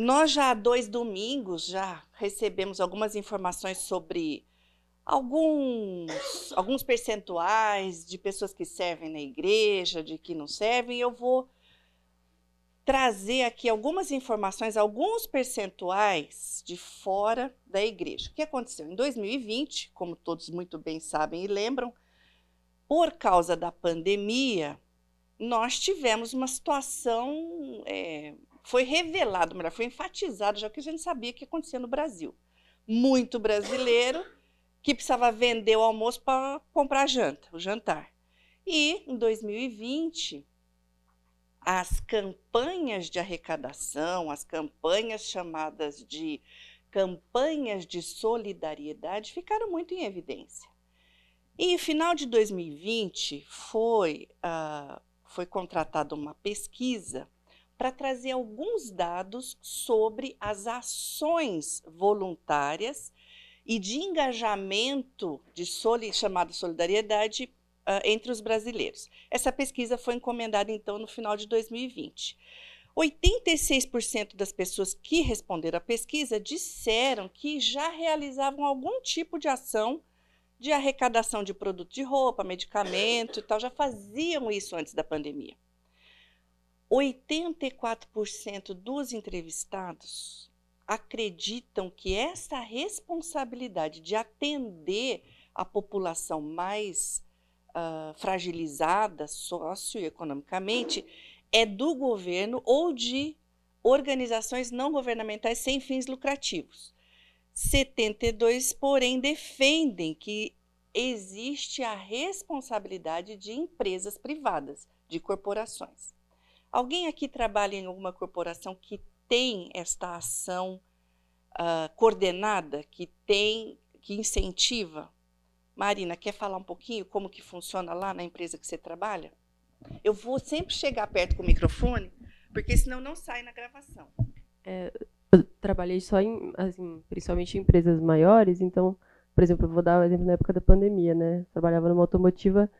nós já há dois domingos já recebemos algumas informações sobre alguns, alguns percentuais de pessoas que servem na igreja, de que não servem. Eu vou trazer aqui algumas informações, alguns percentuais de fora da igreja. O que aconteceu? Em 2020, como todos muito bem sabem e lembram, por causa da pandemia, nós tivemos uma situação é, foi revelado, melhor, foi enfatizado já que a gente sabia que acontecia no Brasil. Muito brasileiro que precisava vender o almoço para comprar a janta, o jantar. E em 2020, as campanhas de arrecadação, as campanhas chamadas de campanhas de solidariedade ficaram muito em evidência. E final de 2020 foi, uh, foi contratada uma pesquisa para trazer alguns dados sobre as ações voluntárias e de engajamento de soli, chamada solidariedade uh, entre os brasileiros. Essa pesquisa foi encomendada então no final de 2020. 86% das pessoas que responderam à pesquisa disseram que já realizavam algum tipo de ação de arrecadação de produto de roupa, medicamento e tal, já faziam isso antes da pandemia. 84% dos entrevistados acreditam que essa responsabilidade de atender a população mais uh, fragilizada socioeconomicamente é do governo ou de organizações não governamentais sem fins lucrativos. 72, porém, defendem que existe a responsabilidade de empresas privadas, de corporações. Alguém aqui trabalha em alguma corporação que tem esta ação uh, coordenada, que tem, que incentiva? Marina, quer falar um pouquinho como que funciona lá na empresa que você trabalha? Eu vou sempre chegar perto com o microfone, porque senão não sai na gravação. É, eu trabalhei só em, assim, principalmente em empresas maiores, então, por exemplo, eu vou dar o um exemplo na época da pandemia, né? Trabalhava numa automotiva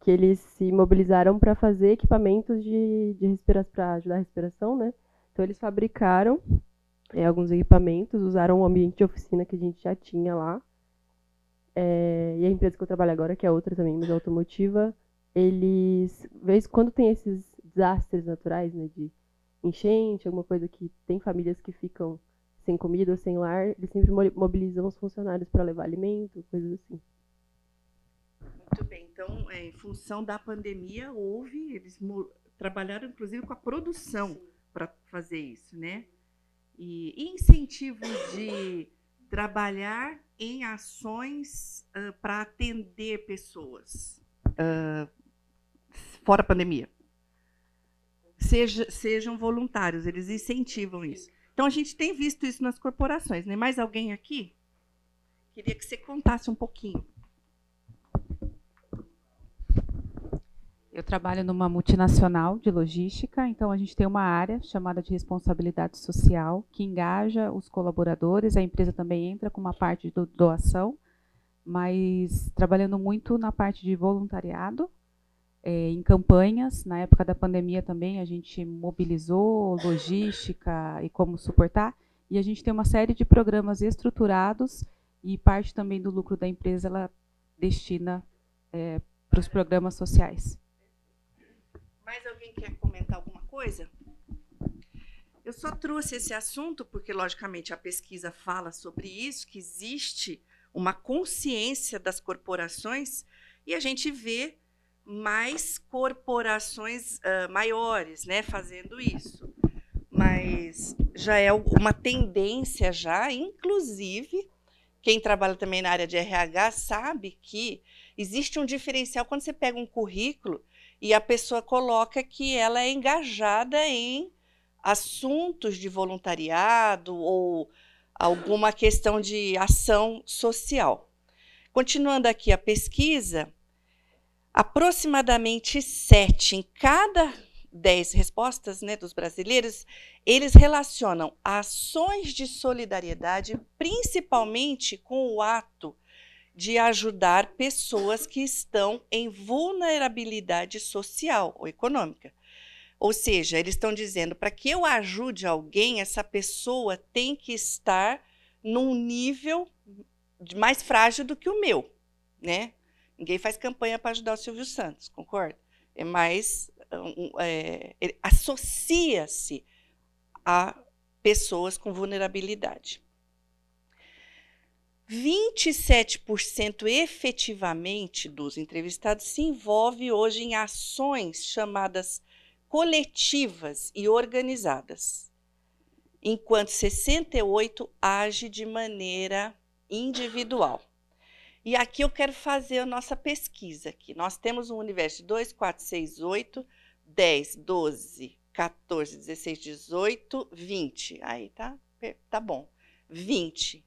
que eles se mobilizaram para fazer equipamentos de, de respiração, para ajudar a respiração, né? Então eles fabricaram é, alguns equipamentos, usaram o ambiente de oficina que a gente já tinha lá. É, e a empresa que eu trabalho agora, que é outra também, mas é automotiva, eles, vez quando tem esses desastres naturais, né, de enchente, alguma coisa que tem famílias que ficam sem comida ou sem lar, eles sempre mobilizam os funcionários para levar alimento, coisas assim. Muito bem. Então, é, em função da pandemia, houve, eles trabalharam inclusive com a produção para fazer isso, né? E incentivos de trabalhar em ações uh, para atender pessoas uh, fora a pandemia. Seja, sejam voluntários, eles incentivam isso. Então a gente tem visto isso nas corporações, né? Mais alguém aqui? Queria que você contasse um pouquinho. Eu trabalho numa multinacional de logística, então a gente tem uma área chamada de responsabilidade social que engaja os colaboradores. A empresa também entra com uma parte de doação, mas trabalhando muito na parte de voluntariado, é, em campanhas. Na época da pandemia também a gente mobilizou logística e como suportar. E a gente tem uma série de programas estruturados e parte também do lucro da empresa ela destina é, para os programas sociais. Mais alguém quer comentar alguma coisa? Eu só trouxe esse assunto porque, logicamente, a pesquisa fala sobre isso, que existe uma consciência das corporações e a gente vê mais corporações uh, maiores, né, fazendo isso. Mas já é uma tendência já, inclusive, quem trabalha também na área de RH sabe que existe um diferencial quando você pega um currículo e a pessoa coloca que ela é engajada em assuntos de voluntariado ou alguma questão de ação social. Continuando aqui a pesquisa, aproximadamente sete em cada dez respostas né, dos brasileiros, eles relacionam ações de solidariedade principalmente com o ato de ajudar pessoas que estão em vulnerabilidade social ou econômica. Ou seja, eles estão dizendo, para que eu ajude alguém, essa pessoa tem que estar num nível mais frágil do que o meu, né? Ninguém faz campanha para ajudar o Silvio Santos, concorda? É mais é, associa-se a pessoas com vulnerabilidade. 27% efetivamente dos entrevistados se envolve hoje em ações chamadas coletivas e organizadas, enquanto 68 age de maneira individual. E aqui eu quero fazer a nossa pesquisa aqui. Nós temos um universo de 2, 4, 6, 8, 10, 12, 14, 16, 18, 20. Aí tá, tá bom. 20.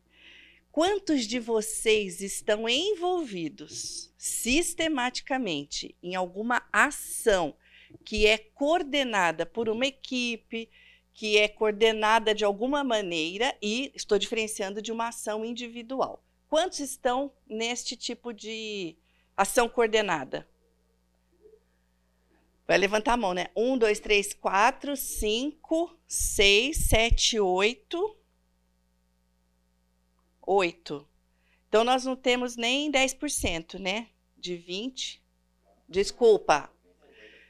Quantos de vocês estão envolvidos sistematicamente em alguma ação que é coordenada por uma equipe, que é coordenada de alguma maneira e estou diferenciando de uma ação individual? Quantos estão neste tipo de ação coordenada? Vai levantar a mão, né? Um, dois, três, quatro, cinco, seis, sete, oito. 8. Então, nós não temos nem 10%, né? De 20. Desculpa.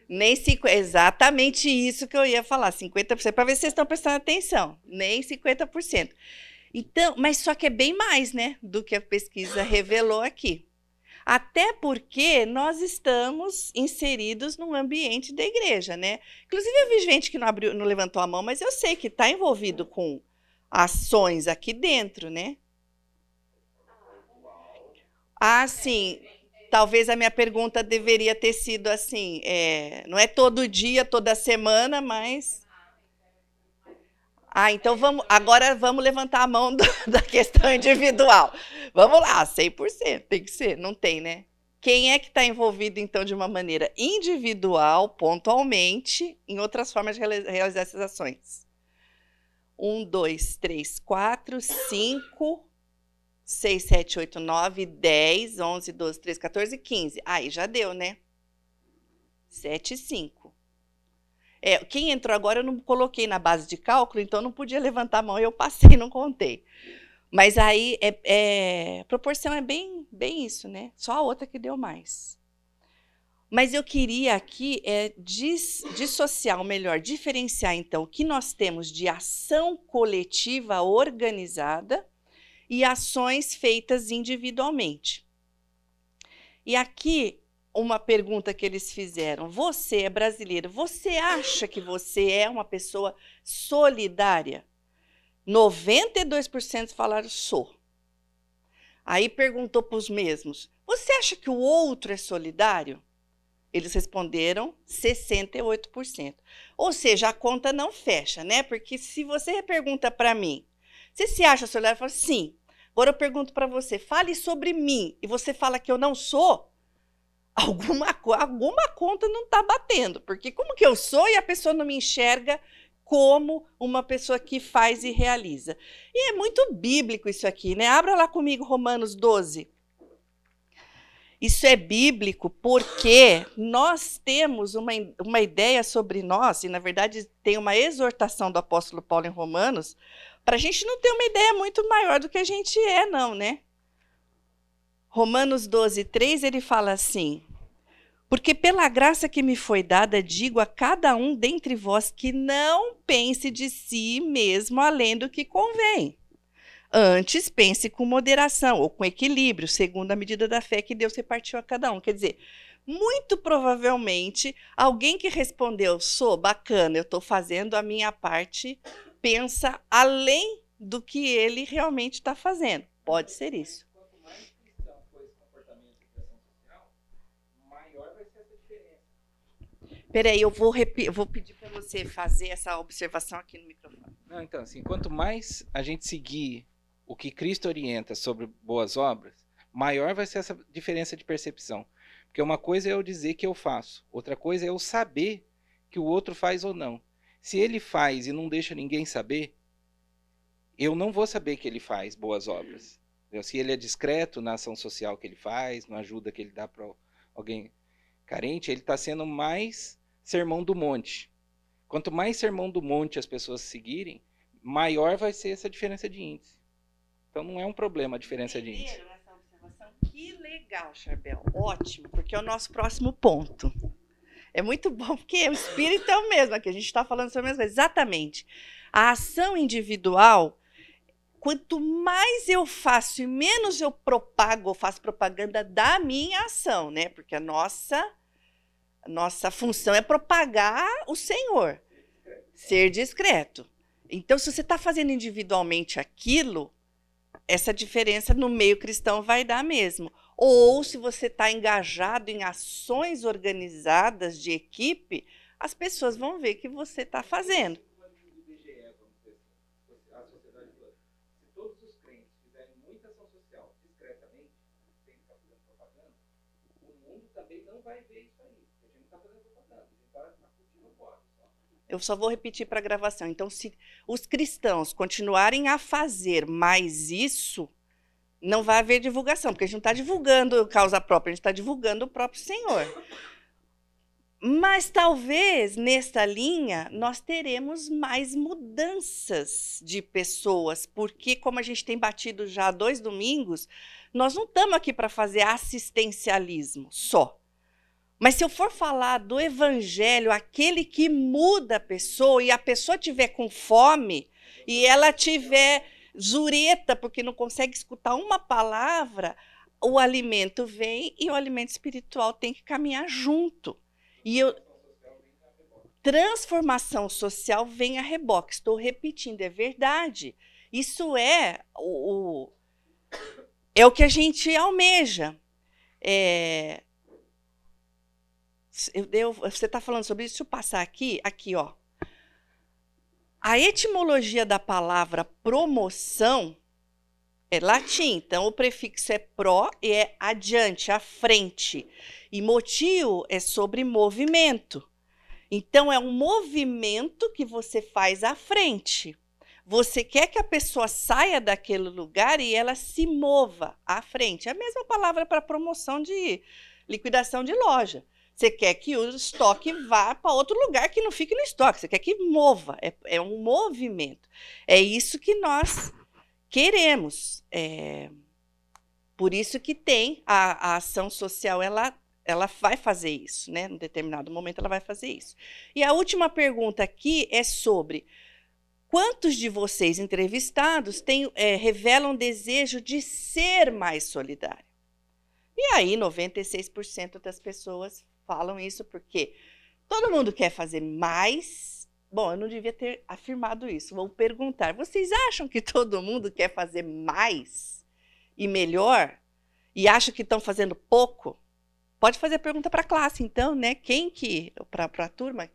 Nem 50, exatamente isso que eu ia falar, 50%, para ver se vocês estão prestando atenção. Nem 50%. Então, mas só que é bem mais, né, do que a pesquisa revelou aqui. Até porque nós estamos inseridos num ambiente da igreja, né? Inclusive, eu vi gente que não, abriu, não levantou a mão, mas eu sei que está envolvido com ações aqui dentro, né? Ah, sim. Talvez a minha pergunta deveria ter sido assim: é, não é todo dia, toda semana, mas. Ah, então vamos. Agora vamos levantar a mão do, da questão individual. Vamos lá, 100%. Tem que ser. Não tem, né? Quem é que está envolvido, então, de uma maneira individual, pontualmente, em outras formas de realizar essas ações? Um, dois, três, quatro, cinco, 6, 7, 8, 9, 10, 11, 12, 13, 14, 15. Aí já deu, né? 7 e 5. É, quem entrou agora eu não coloquei na base de cálculo, então não podia levantar a mão, eu passei, não contei. Mas aí, é, é, proporção é bem, bem isso, né? Só a outra que deu mais. Mas eu queria aqui é, dis, dissociar, ou melhor, diferenciar, então, o que nós temos de ação coletiva organizada e ações feitas individualmente. E aqui uma pergunta que eles fizeram: você é brasileiro, você acha que você é uma pessoa solidária? 92% falaram sou. Aí perguntou para os mesmos: você acha que o outro é solidário? Eles responderam 68%. Ou seja, a conta não fecha, né? Porque se você pergunta para mim, você se acha solidário? Eu falo, sim. Agora eu pergunto para você, fale sobre mim e você fala que eu não sou, alguma, alguma conta não está batendo. Porque como que eu sou e a pessoa não me enxerga como uma pessoa que faz e realiza? E é muito bíblico isso aqui, né? Abra lá comigo Romanos 12. Isso é bíblico porque nós temos uma, uma ideia sobre nós, e na verdade tem uma exortação do apóstolo Paulo em Romanos, para a gente não ter uma ideia muito maior do que a gente é, não, né? Romanos 12, 3, ele fala assim: Porque pela graça que me foi dada, digo a cada um dentre vós que não pense de si mesmo além do que convém. Antes, pense com moderação ou com equilíbrio, segundo a medida da fé que Deus repartiu a cada um. Quer dizer, muito provavelmente, alguém que respondeu, sou bacana, eu estou fazendo a minha parte, pensa além do que ele realmente está fazendo. Pode ser isso. Quanto mais cristão for esse comportamento de ação social, maior vai ser essa diferença. Peraí, eu vou, eu vou pedir para você fazer essa observação aqui no microfone. Não, então, assim, quanto mais a gente seguir o que Cristo orienta sobre boas obras, maior vai ser essa diferença de percepção. Porque uma coisa é eu dizer que eu faço, outra coisa é eu saber que o outro faz ou não. Se ele faz e não deixa ninguém saber, eu não vou saber que ele faz boas obras. Se ele é discreto na ação social que ele faz, na ajuda que ele dá para alguém carente, ele está sendo mais sermão do monte. Quanto mais sermão do monte as pessoas seguirem, maior vai ser essa diferença de índice. Então não é um problema a diferença de índice. Que legal, Charbel. Ótimo, porque é o nosso próximo ponto. É muito bom, porque o espírito é o mesmo, aqui a gente está falando sobre a mesma coisa. Exatamente. A ação individual, quanto mais eu faço e menos eu propago ou faço propaganda da minha ação, né? Porque a nossa, a nossa função é propagar o Senhor, ser discreto. Então, se você está fazendo individualmente aquilo, essa diferença no meio cristão vai dar mesmo. Ou se você está engajado em ações organizadas de equipe, as pessoas vão ver que você está fazendo. Eu só vou repetir para a gravação. Então, se os cristãos continuarem a fazer mais isso, não vai haver divulgação, porque a gente não está divulgando causa própria, a gente está divulgando o próprio Senhor. Mas talvez nesta linha nós teremos mais mudanças de pessoas, porque como a gente tem batido já há dois domingos, nós não estamos aqui para fazer assistencialismo só. Mas se eu for falar do evangelho, aquele que muda a pessoa e a pessoa tiver com fome e ela tiver zureta porque não consegue escutar uma palavra, o alimento vem e o alimento espiritual tem que caminhar junto. E eu transformação social vem a reboque. Estou repetindo, é verdade. Isso é o, o é o que a gente almeja. É, eu, eu, você está falando sobre isso? Deixa eu passar aqui, aqui, ó. A etimologia da palavra promoção é latim, então o prefixo é pró e é adiante, à frente. E motivo é sobre movimento. Então é um movimento que você faz à frente. Você quer que a pessoa saia daquele lugar e ela se mova à frente. É a mesma palavra para promoção de liquidação de loja. Você quer que o estoque vá para outro lugar que não fique no estoque. Você quer que mova. É, é um movimento. É isso que nós queremos. É, por isso que tem a, a ação social, ela ela vai fazer isso, né? Em determinado momento ela vai fazer isso. E a última pergunta aqui é sobre quantos de vocês entrevistados têm, é, revelam desejo de ser mais solidário? E aí, 96% das pessoas falam isso porque todo mundo quer fazer mais. Bom, eu não devia ter afirmado isso. Vou perguntar: vocês acham que todo mundo quer fazer mais e melhor? E acham que estão fazendo pouco? Pode fazer pergunta para a classe, então, né? Quem que, para a turma,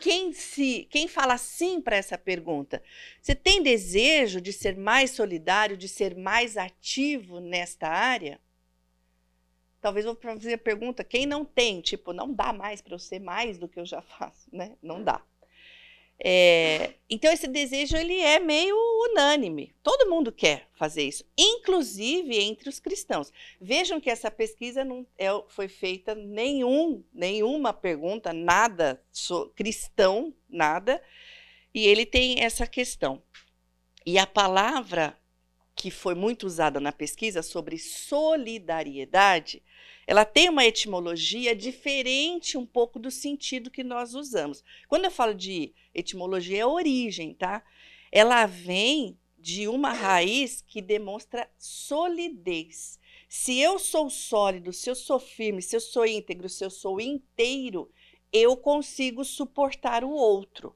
quem se, quem fala sim para essa pergunta? Você tem desejo de ser mais solidário, de ser mais ativo nesta área? Talvez vou fazer a pergunta, quem não tem, tipo, não dá mais para eu ser mais do que eu já faço, né? Não dá. É, então esse desejo ele é meio unânime. Todo mundo quer fazer isso, inclusive entre os cristãos. Vejam que essa pesquisa não é, foi feita nenhum, nenhuma pergunta, nada so, cristão, nada. E ele tem essa questão. E a palavra que foi muito usada na pesquisa sobre solidariedade, ela tem uma etimologia diferente um pouco do sentido que nós usamos. Quando eu falo de etimologia, é origem, tá? Ela vem de uma raiz que demonstra solidez. Se eu sou sólido, se eu sou firme, se eu sou íntegro, se eu sou inteiro, eu consigo suportar o outro.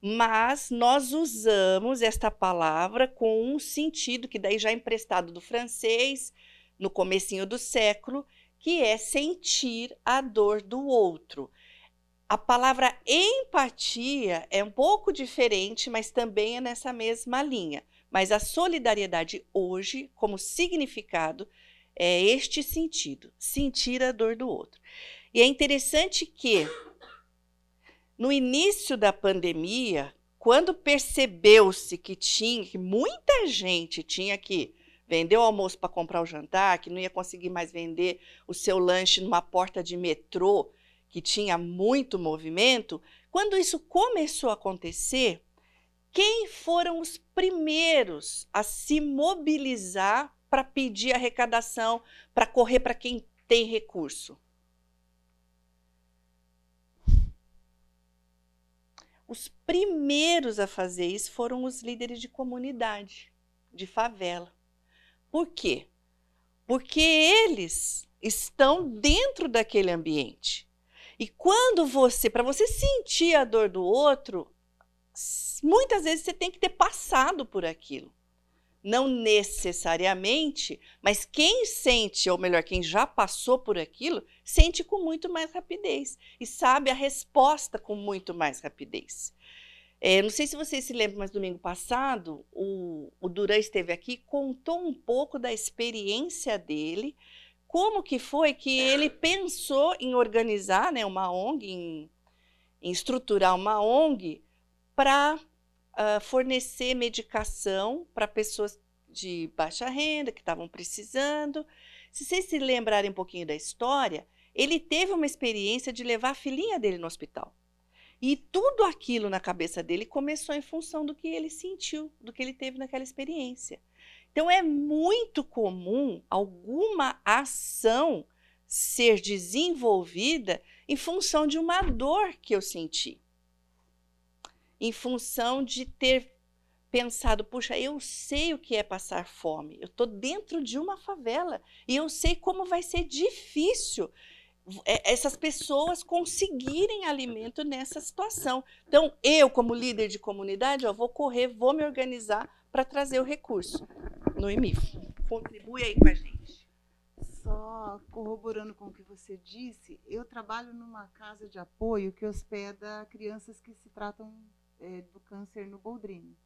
Mas nós usamos esta palavra com um sentido que daí já é emprestado do francês, no comecinho do século, que é sentir a dor do outro. A palavra empatia é um pouco diferente, mas também é nessa mesma linha. Mas a solidariedade hoje, como significado, é este sentido: sentir a dor do outro. E é interessante que, no início da pandemia, quando percebeu-se que tinha, que muita gente tinha que vendeu o almoço para comprar o jantar, que não ia conseguir mais vender o seu lanche numa porta de metrô que tinha muito movimento, Quando isso começou a acontecer, quem foram os primeiros a se mobilizar para pedir arrecadação, para correr para quem tem recurso? Os primeiros a fazer isso foram os líderes de comunidade, de favela. Por quê? Porque eles estão dentro daquele ambiente. E quando você, para você sentir a dor do outro, muitas vezes você tem que ter passado por aquilo. Não necessariamente, mas quem sente, ou melhor, quem já passou por aquilo, sente com muito mais rapidez e sabe a resposta com muito mais rapidez. É, não sei se vocês se lembram, mas domingo passado o, o Duran esteve aqui contou um pouco da experiência dele, como que foi que ele pensou em organizar né, uma ONG, em, em estruturar uma ONG para uh, fornecer medicação para pessoas de baixa renda que estavam precisando. Se vocês se lembrarem um pouquinho da história, ele teve uma experiência de levar a filhinha dele no hospital. E tudo aquilo na cabeça dele começou em função do que ele sentiu, do que ele teve naquela experiência. Então é muito comum alguma ação ser desenvolvida em função de uma dor que eu senti em função de ter pensado, puxa, eu sei o que é passar fome, eu estou dentro de uma favela e eu sei como vai ser difícil essas pessoas conseguirem alimento nessa situação. Então, eu, como líder de comunidade, eu vou correr, vou me organizar para trazer o recurso no IMIF. Contribui aí com a gente. Só corroborando com o que você disse, eu trabalho numa casa de apoio que hospeda crianças que se tratam é, do câncer no Boldrini.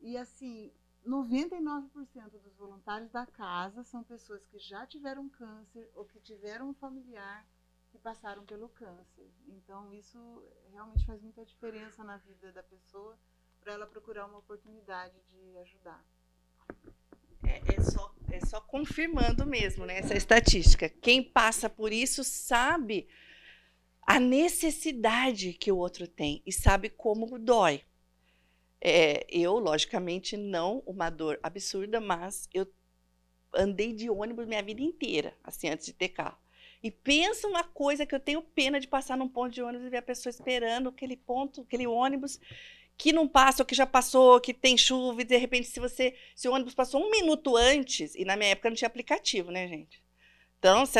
E assim, 99% dos voluntários da casa são pessoas que já tiveram câncer ou que tiveram um familiar que passaram pelo câncer. Então, isso realmente faz muita diferença na vida da pessoa para ela procurar uma oportunidade de ajudar. É, é, só, é só confirmando mesmo né, essa estatística. Quem passa por isso sabe a necessidade que o outro tem e sabe como dói. É, eu, logicamente, não uma dor absurda, mas eu andei de ônibus minha vida inteira, assim, antes de ter carro. E pensa uma coisa que eu tenho pena de passar num ponto de ônibus e ver a pessoa esperando aquele ponto, aquele ônibus que não passa, ou que já passou, que tem chuva, e de repente, se você. Se o ônibus passou um minuto antes, e na minha época não tinha aplicativo, né, gente? Então, se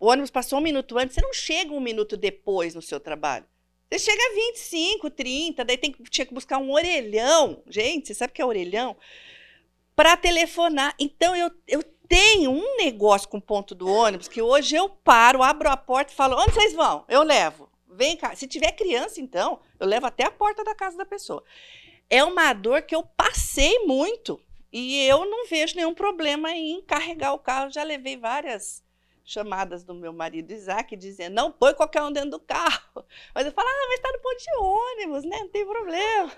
o ônibus passou um minuto antes, você não chega um minuto depois no seu trabalho. Você chega a 25, 30, daí tem, tinha que buscar um orelhão. Gente, você sabe o que é orelhão? Para telefonar. Então, eu, eu tenho um negócio com o ponto do ônibus que hoje eu paro, abro a porta e falo: onde vocês vão? Eu levo. Vem cá. Se tiver criança, então, eu levo até a porta da casa da pessoa. É uma dor que eu passei muito e eu não vejo nenhum problema em carregar o carro. Já levei várias chamadas do meu marido Isaac dizendo: não põe qualquer um dentro do carro. Mas eu falo: ah, mas está no ponto de ônibus, né? Não tem problema.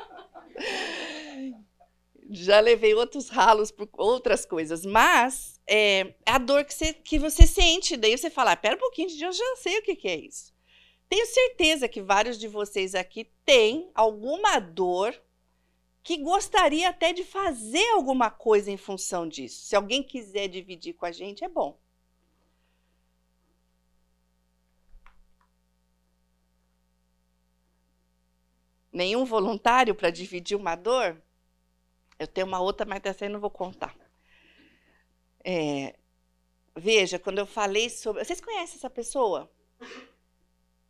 Já levei outros ralos por outras coisas, mas é a dor que você, que você sente. Daí você fala: ah, pera um pouquinho, eu já sei o que, que é isso. Tenho certeza que vários de vocês aqui têm alguma dor que gostaria até de fazer alguma coisa em função disso. Se alguém quiser dividir com a gente, é bom. Nenhum voluntário para dividir uma dor, eu tenho uma outra, mas dessa aí não vou contar. É, veja, quando eu falei sobre. Vocês conhecem essa pessoa?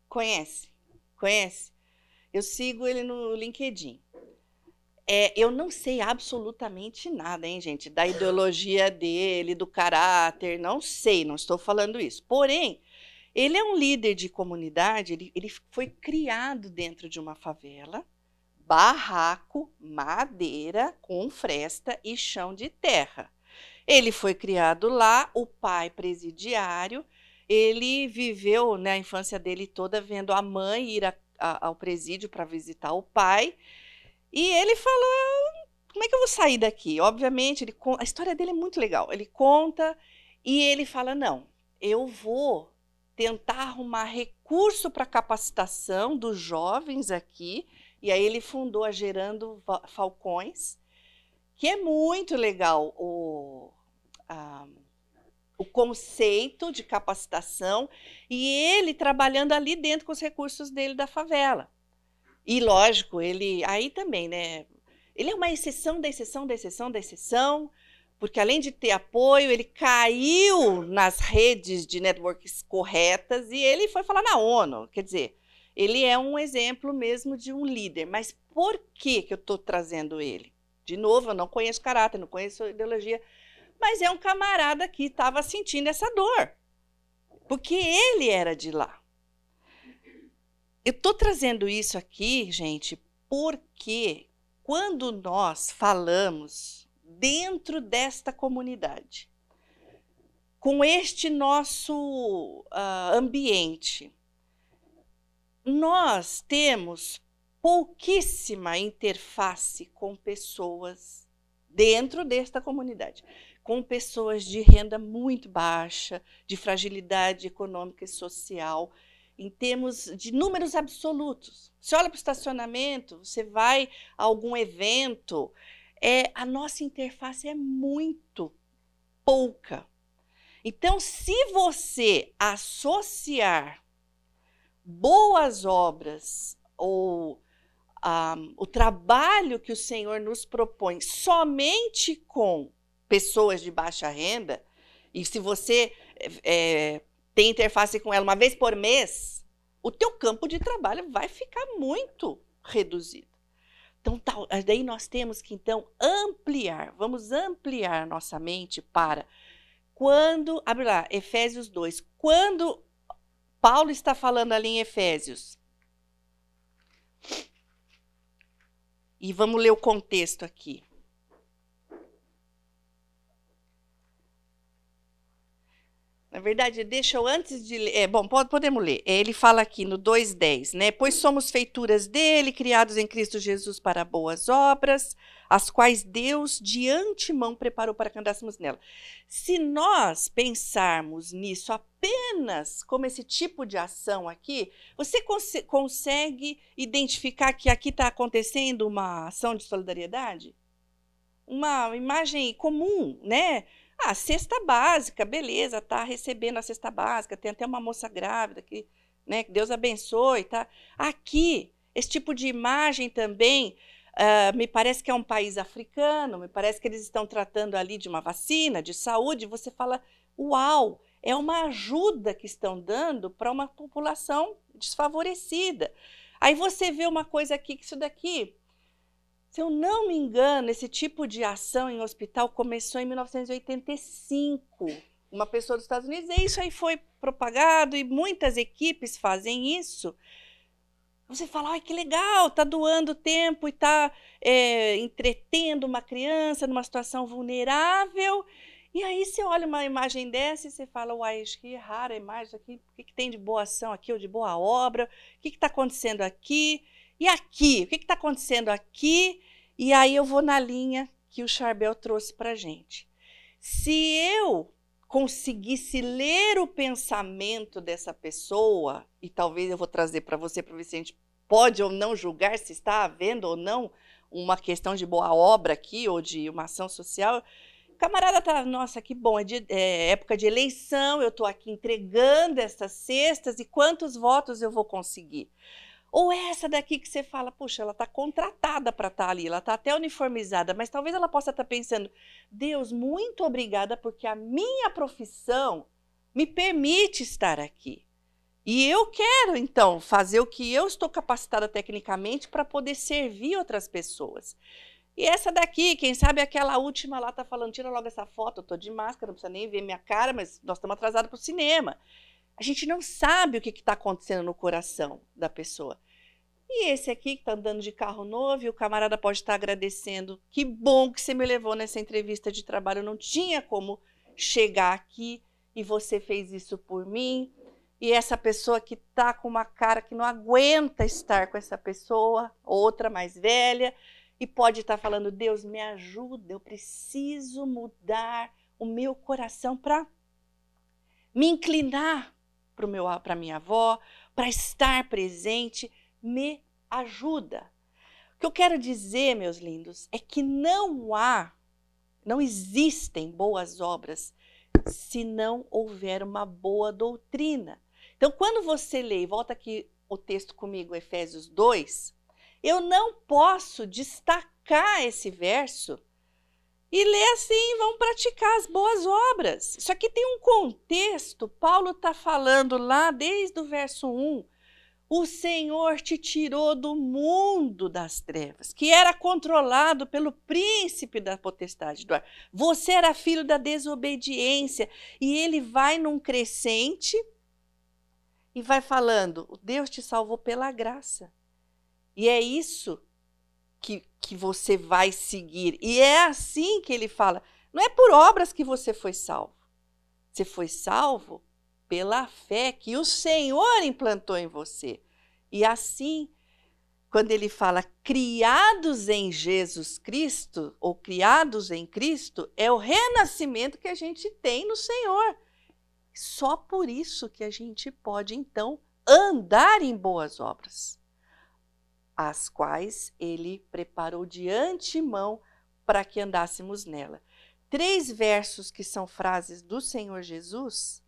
Conhece? Conhece? Eu sigo ele no LinkedIn. É, eu não sei absolutamente nada, hein, gente, da ideologia dele, do caráter, não sei, não estou falando isso. Porém, ele é um líder de comunidade, ele, ele foi criado dentro de uma favela, barraco, madeira, com fresta e chão de terra. Ele foi criado lá, o pai presidiário, ele viveu né, a infância dele toda vendo a mãe ir a, a, ao presídio para visitar o pai. E ele falou: como é que eu vou sair daqui? Obviamente, ele, a história dele é muito legal. Ele conta e ele fala: não, eu vou tentar arrumar recurso para capacitação dos jovens aqui. E aí ele fundou a Gerando Falcões, que é muito legal o, a, o conceito de capacitação e ele trabalhando ali dentro com os recursos dele da favela. E lógico, ele aí também, né? Ele é uma exceção da exceção da exceção da exceção, porque além de ter apoio, ele caiu nas redes de networks corretas e ele foi falar na ONU. Quer dizer, ele é um exemplo mesmo de um líder. Mas por que, que eu estou trazendo ele? De novo, eu não conheço caráter, não conheço ideologia, mas é um camarada que estava sentindo essa dor, porque ele era de lá. Eu estou trazendo isso aqui, gente, porque quando nós falamos dentro desta comunidade, com este nosso uh, ambiente, nós temos pouquíssima interface com pessoas dentro desta comunidade, com pessoas de renda muito baixa, de fragilidade econômica e social, em termos de números absolutos. Você olha para o estacionamento, você vai a algum evento, é, a nossa interface é muito pouca. Então, se você associar boas obras ou um, o trabalho que o Senhor nos propõe somente com pessoas de baixa renda, e se você é, tem interface com ela uma vez por mês, o teu campo de trabalho vai ficar muito reduzido. Então, tal, daí nós temos que então ampliar, vamos ampliar nossa mente para quando, abre lá, Efésios 2, quando Paulo está falando ali em Efésios. E vamos ler o contexto aqui. Na verdade, deixa eu antes de ler. É, bom, podemos ler. É, ele fala aqui no 2,10, né? Pois somos feituras dele, criados em Cristo Jesus para boas obras, as quais Deus de antemão preparou para que andássemos nela. Se nós pensarmos nisso apenas como esse tipo de ação aqui, você cons consegue identificar que aqui está acontecendo uma ação de solidariedade? Uma imagem comum, né? Ah, cesta básica, beleza, tá recebendo a cesta básica, tem até uma moça grávida que, né, que Deus abençoe, tá? Aqui, esse tipo de imagem também uh, me parece que é um país africano, me parece que eles estão tratando ali de uma vacina, de saúde, você fala, uau, é uma ajuda que estão dando para uma população desfavorecida. Aí você vê uma coisa aqui, que isso daqui se eu não me engano, esse tipo de ação em hospital começou em 1985. Uma pessoa dos Estados Unidos, e isso aí foi propagado e muitas equipes fazem isso. Você fala, ai que legal, está doando tempo e está é, entretendo uma criança numa situação vulnerável. E aí você olha uma imagem dessa e você fala, uai, que rara a imagem aqui, o que, que tem de boa ação aqui ou de boa obra? O que está acontecendo aqui? E aqui? O que está acontecendo aqui? E aí eu vou na linha que o Charbel trouxe para gente. Se eu conseguisse ler o pensamento dessa pessoa, e talvez eu vou trazer para você para ver se a gente pode ou não julgar se está havendo ou não uma questão de boa obra aqui ou de uma ação social. Camarada tá, nossa, que bom, é, de, é época de eleição, eu estou aqui entregando essas cestas e quantos votos eu vou conseguir? Ou é essa daqui que você fala, puxa, ela está contratada para estar tá ali, ela está até uniformizada, mas talvez ela possa estar tá pensando, Deus, muito obrigada porque a minha profissão me permite estar aqui. E eu quero, então, fazer o que eu estou capacitada tecnicamente para poder servir outras pessoas. E essa daqui, quem sabe aquela última lá está falando, tira logo essa foto, eu estou de máscara, não precisa nem ver minha cara, mas nós estamos atrasados para o cinema. A gente não sabe o que está acontecendo no coração da pessoa. E esse aqui que está andando de carro novo, e o camarada pode estar tá agradecendo. Que bom que você me levou nessa entrevista de trabalho. Eu não tinha como chegar aqui e você fez isso por mim. E essa pessoa que está com uma cara que não aguenta estar com essa pessoa, outra mais velha, e pode estar tá falando: Deus, me ajuda, eu preciso mudar o meu coração para me inclinar para minha avó, para estar presente, me ajuda. O que eu quero dizer, meus lindos, é que não há, não existem boas obras se não houver uma boa doutrina. Então, quando você lê, volta aqui o texto comigo, Efésios 2, eu não posso destacar esse verso e ler assim, vão praticar as boas obras. Isso aqui tem um contexto, Paulo está falando lá desde o verso 1. O Senhor te tirou do mundo das trevas, que era controlado pelo príncipe da potestade do ar. Você era filho da desobediência. E ele vai num crescente e vai falando: Deus te salvou pela graça. E é isso que, que você vai seguir. E é assim que ele fala: não é por obras que você foi salvo. Você foi salvo pela fé que o Senhor implantou em você. E assim, quando ele fala criados em Jesus Cristo, ou criados em Cristo, é o renascimento que a gente tem no Senhor. Só por isso que a gente pode, então, andar em boas obras as quais ele preparou de antemão para que andássemos nela. Três versos que são frases do Senhor Jesus,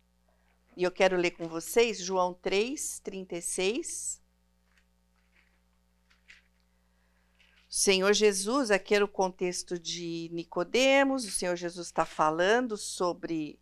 e eu quero ler com vocês, João 3, 36. O Senhor Jesus, aqui era o contexto de Nicodemos, o Senhor Jesus está falando sobre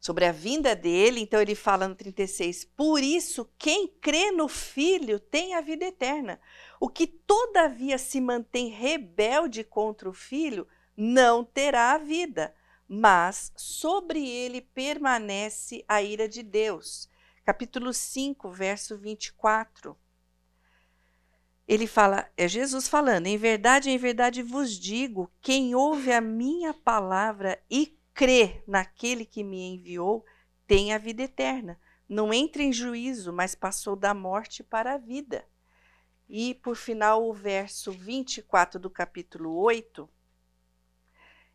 sobre a vinda dele. Então ele fala no 36: Por isso, quem crê no Filho tem a vida eterna. O que todavia se mantém rebelde contra o Filho não terá a vida, mas sobre ele permanece a ira de Deus. Capítulo 5, verso 24. Ele fala, é Jesus falando: Em verdade, em verdade vos digo: quem ouve a minha palavra e crê naquele que me enviou tem a vida eterna. Não entra em juízo, mas passou da morte para a vida. E, por final, o verso 24 do capítulo 8,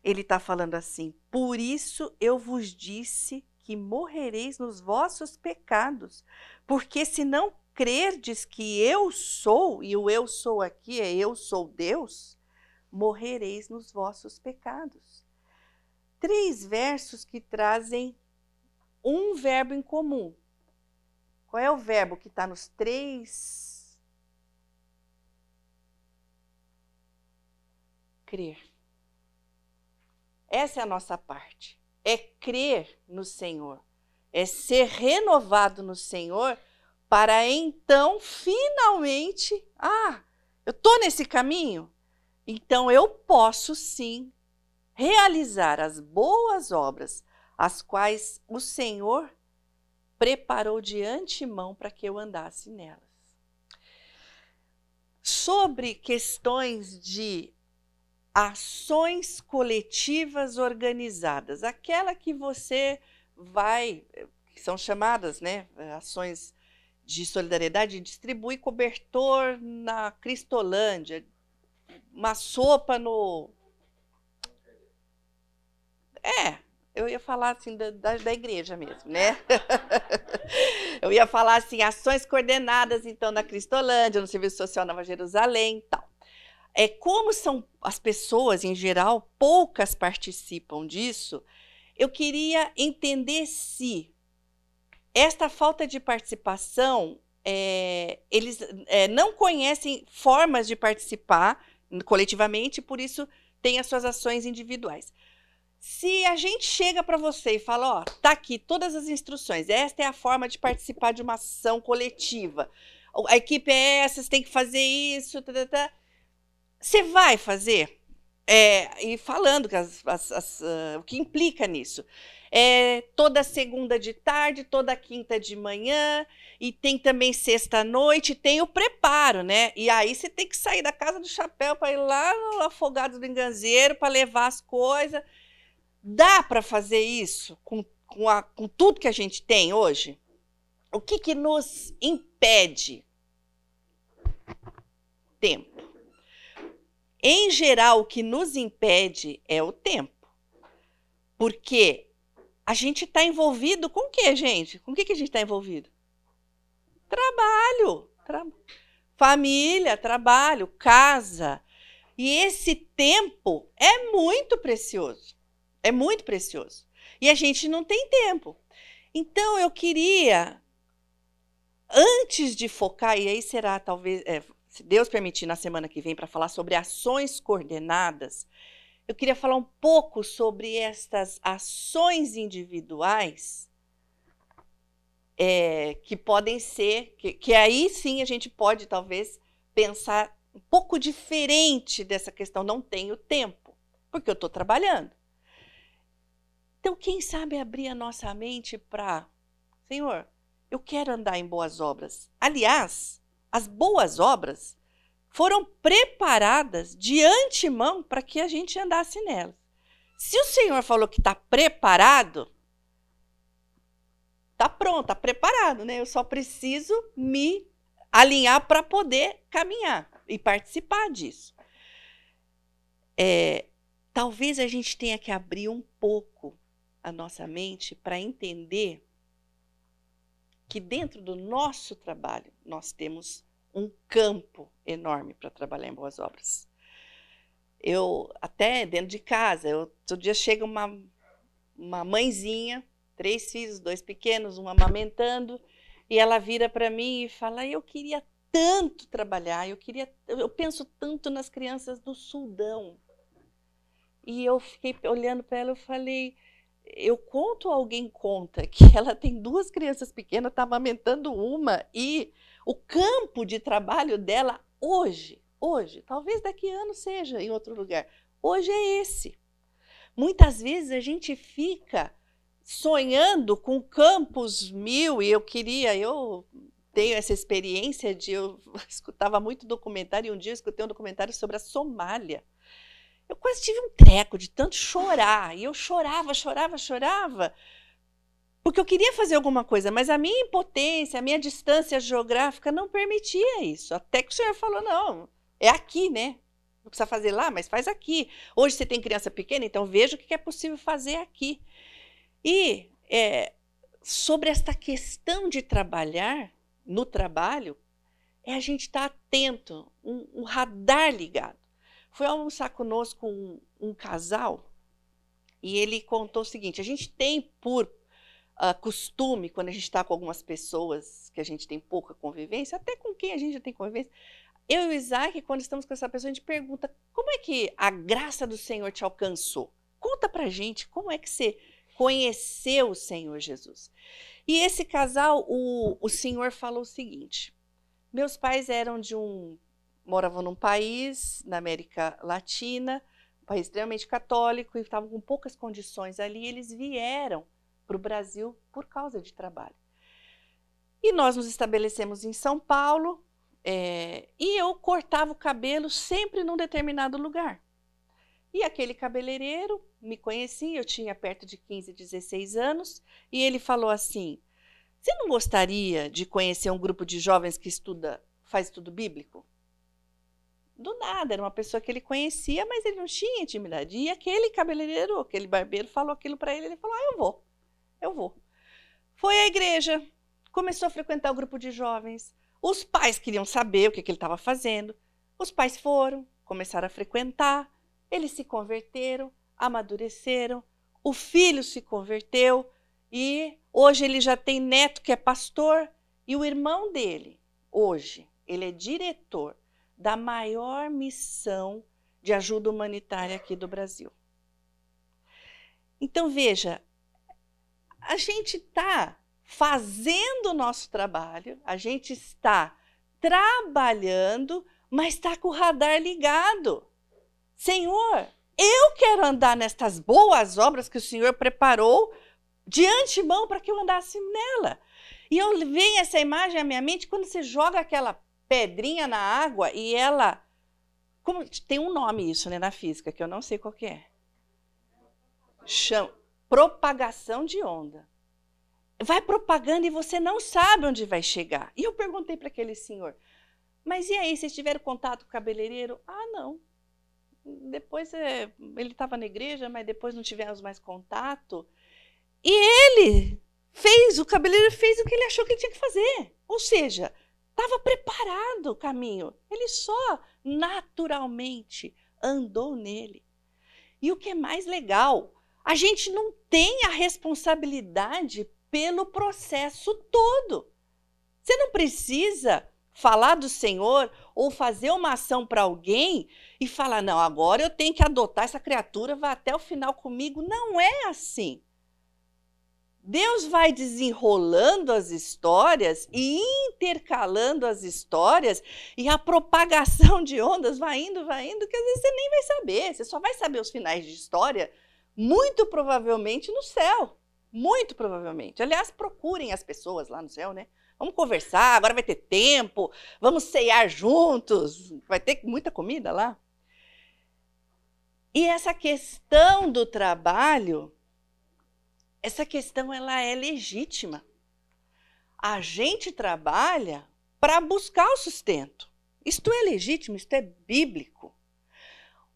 ele está falando assim: Por isso eu vos disse que morrereis nos vossos pecados, porque se não crerdes que eu sou, e o eu sou aqui é eu sou Deus, morrereis nos vossos pecados três versos que trazem um verbo em comum. Qual é o verbo que está nos três? Crer. Essa é a nossa parte. É crer no Senhor. É ser renovado no Senhor para então finalmente, ah, eu estou nesse caminho, então eu posso sim realizar as boas obras, as quais o Senhor preparou de antemão para que eu andasse nelas. Sobre questões de ações coletivas organizadas, aquela que você vai, que são chamadas, né, ações de solidariedade, distribui cobertor na Cristolândia, uma sopa no é, eu ia falar assim da, da, da igreja mesmo, né? eu ia falar assim, ações coordenadas, então, da Cristolândia, no Serviço Social Nova Jerusalém tal. É, como são as pessoas, em geral, poucas participam disso, eu queria entender se esta falta de participação, é, eles é, não conhecem formas de participar coletivamente, por isso têm as suas ações individuais. Se a gente chega para você e fala, ó, tá aqui todas as instruções, esta é a forma de participar de uma ação coletiva. A equipe é essa, você tem que fazer isso, tá, tá, tá. Você vai fazer? É, e falando que as, as, as, uh, o que implica nisso. É toda segunda de tarde, toda quinta de manhã, e tem também sexta-noite, tem o preparo, né? E aí você tem que sair da casa do chapéu para ir lá no Afogados do Enganzeiro para levar as coisas. Dá para fazer isso com, com, a, com tudo que a gente tem hoje? O que, que nos impede? Tempo. Em geral, o que nos impede é o tempo. Porque A gente está envolvido com o quê, gente? Com o que, que a gente está envolvido? Trabalho. Tra... Família, trabalho, casa. E esse tempo é muito precioso. É muito precioso. E a gente não tem tempo. Então eu queria, antes de focar, e aí será talvez, é, se Deus permitir, na semana que vem, para falar sobre ações coordenadas, eu queria falar um pouco sobre estas ações individuais é, que podem ser, que, que aí sim a gente pode talvez pensar um pouco diferente dessa questão, não tenho tempo, porque eu estou trabalhando. Então, quem sabe abrir a nossa mente para, Senhor, eu quero andar em boas obras. Aliás, as boas obras foram preparadas de antemão para que a gente andasse nelas. Se o Senhor falou que está preparado, está pronto, está preparado, né? Eu só preciso me alinhar para poder caminhar e participar disso. É, talvez a gente tenha que abrir um pouco a nossa mente para entender que dentro do nosso trabalho nós temos um campo enorme para trabalhar em boas obras. Eu, até dentro de casa, eu, todo dia chega uma, uma mãezinha, três filhos, dois pequenos, um amamentando, e ela vira para mim e fala: Eu queria tanto trabalhar, eu queria, eu penso tanto nas crianças do Sudão. E eu fiquei olhando para ela e falei: eu conto, alguém conta que ela tem duas crianças pequenas, está amamentando uma e o campo de trabalho dela hoje, hoje, talvez daqui a ano seja em outro lugar, hoje é esse. Muitas vezes a gente fica sonhando com campos mil e eu queria, eu tenho essa experiência de eu escutava muito documentário e um dia eu escutei um documentário sobre a Somália. Eu quase tive um treco de tanto chorar. E eu chorava, chorava, chorava. Porque eu queria fazer alguma coisa, mas a minha impotência, a minha distância geográfica não permitia isso. Até que o senhor falou: não, é aqui, né? Não precisa fazer lá, mas faz aqui. Hoje você tem criança pequena, então veja o que é possível fazer aqui. E é, sobre esta questão de trabalhar no trabalho, é a gente estar tá atento, um, um radar ligado foi almoçar conosco um, um casal e ele contou o seguinte: a gente tem por uh, costume, quando a gente está com algumas pessoas que a gente tem pouca convivência, até com quem a gente já tem convivência, eu e o Isaac, quando estamos com essa pessoa, a gente pergunta: como é que a graça do Senhor te alcançou? Conta pra gente como é que você conheceu o Senhor Jesus. E esse casal, o, o Senhor falou o seguinte: meus pais eram de um moravam num país na América Latina, um país extremamente católico, e estavam com poucas condições ali. Eles vieram para o Brasil por causa de trabalho. E nós nos estabelecemos em São Paulo, é, e eu cortava o cabelo sempre num determinado lugar. E aquele cabeleireiro me conhecia, eu tinha perto de 15, 16 anos, e ele falou assim: Você não gostaria de conhecer um grupo de jovens que estuda, faz estudo bíblico? Do nada, era uma pessoa que ele conhecia, mas ele não tinha intimidade. E aquele cabeleireiro, aquele barbeiro falou aquilo para ele, ele falou: "Ah, eu vou. Eu vou". Foi à igreja, começou a frequentar o grupo de jovens. Os pais queriam saber o que, que ele estava fazendo. Os pais foram, começaram a frequentar, eles se converteram, amadureceram, o filho se converteu e hoje ele já tem neto que é pastor e o irmão dele, hoje, ele é diretor da maior missão de ajuda humanitária aqui do Brasil. Então, veja, a gente está fazendo o nosso trabalho, a gente está trabalhando, mas está com o radar ligado. Senhor, eu quero andar nestas boas obras que o Senhor preparou de antemão para que eu andasse nela. E eu venho essa imagem à minha mente quando você joga aquela pedrinha na água e ela. Como, tem um nome isso né, na física, que eu não sei qual é. Chama, propagação de onda. Vai propagando e você não sabe onde vai chegar. E eu perguntei para aquele senhor, mas e aí, vocês tiveram contato com o cabeleireiro? Ah, não. Depois é, ele estava na igreja, mas depois não tivemos mais contato. E ele fez, o cabeleireiro fez o que ele achou que ele tinha que fazer. Ou seja, estava preparado o caminho. Ele só naturalmente andou nele. E o que é mais legal, a gente não tem a responsabilidade pelo processo todo. Você não precisa falar do Senhor ou fazer uma ação para alguém e falar: não, agora eu tenho que adotar essa criatura, vai até o final comigo. Não é assim. Deus vai desenrolando as histórias e intercalando as histórias, e a propagação de ondas vai indo, vai indo, que às vezes você nem vai saber. Você só vai saber os finais de história, muito provavelmente no céu. Muito provavelmente. Aliás, procurem as pessoas lá no céu, né? Vamos conversar, agora vai ter tempo, vamos ceiar juntos, vai ter muita comida lá. E essa questão do trabalho, essa questão ela é legítima. A gente trabalha para buscar o sustento. Isto é legítimo, isto é bíblico.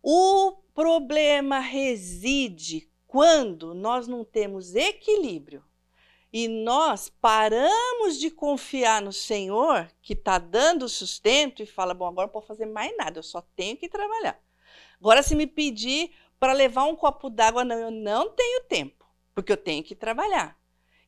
O problema reside quando nós não temos equilíbrio e nós paramos de confiar no Senhor, que está dando sustento, e fala: bom, agora não posso fazer mais nada, eu só tenho que trabalhar. Agora, se me pedir para levar um copo d'água, não, eu não tenho tempo, porque eu tenho que trabalhar.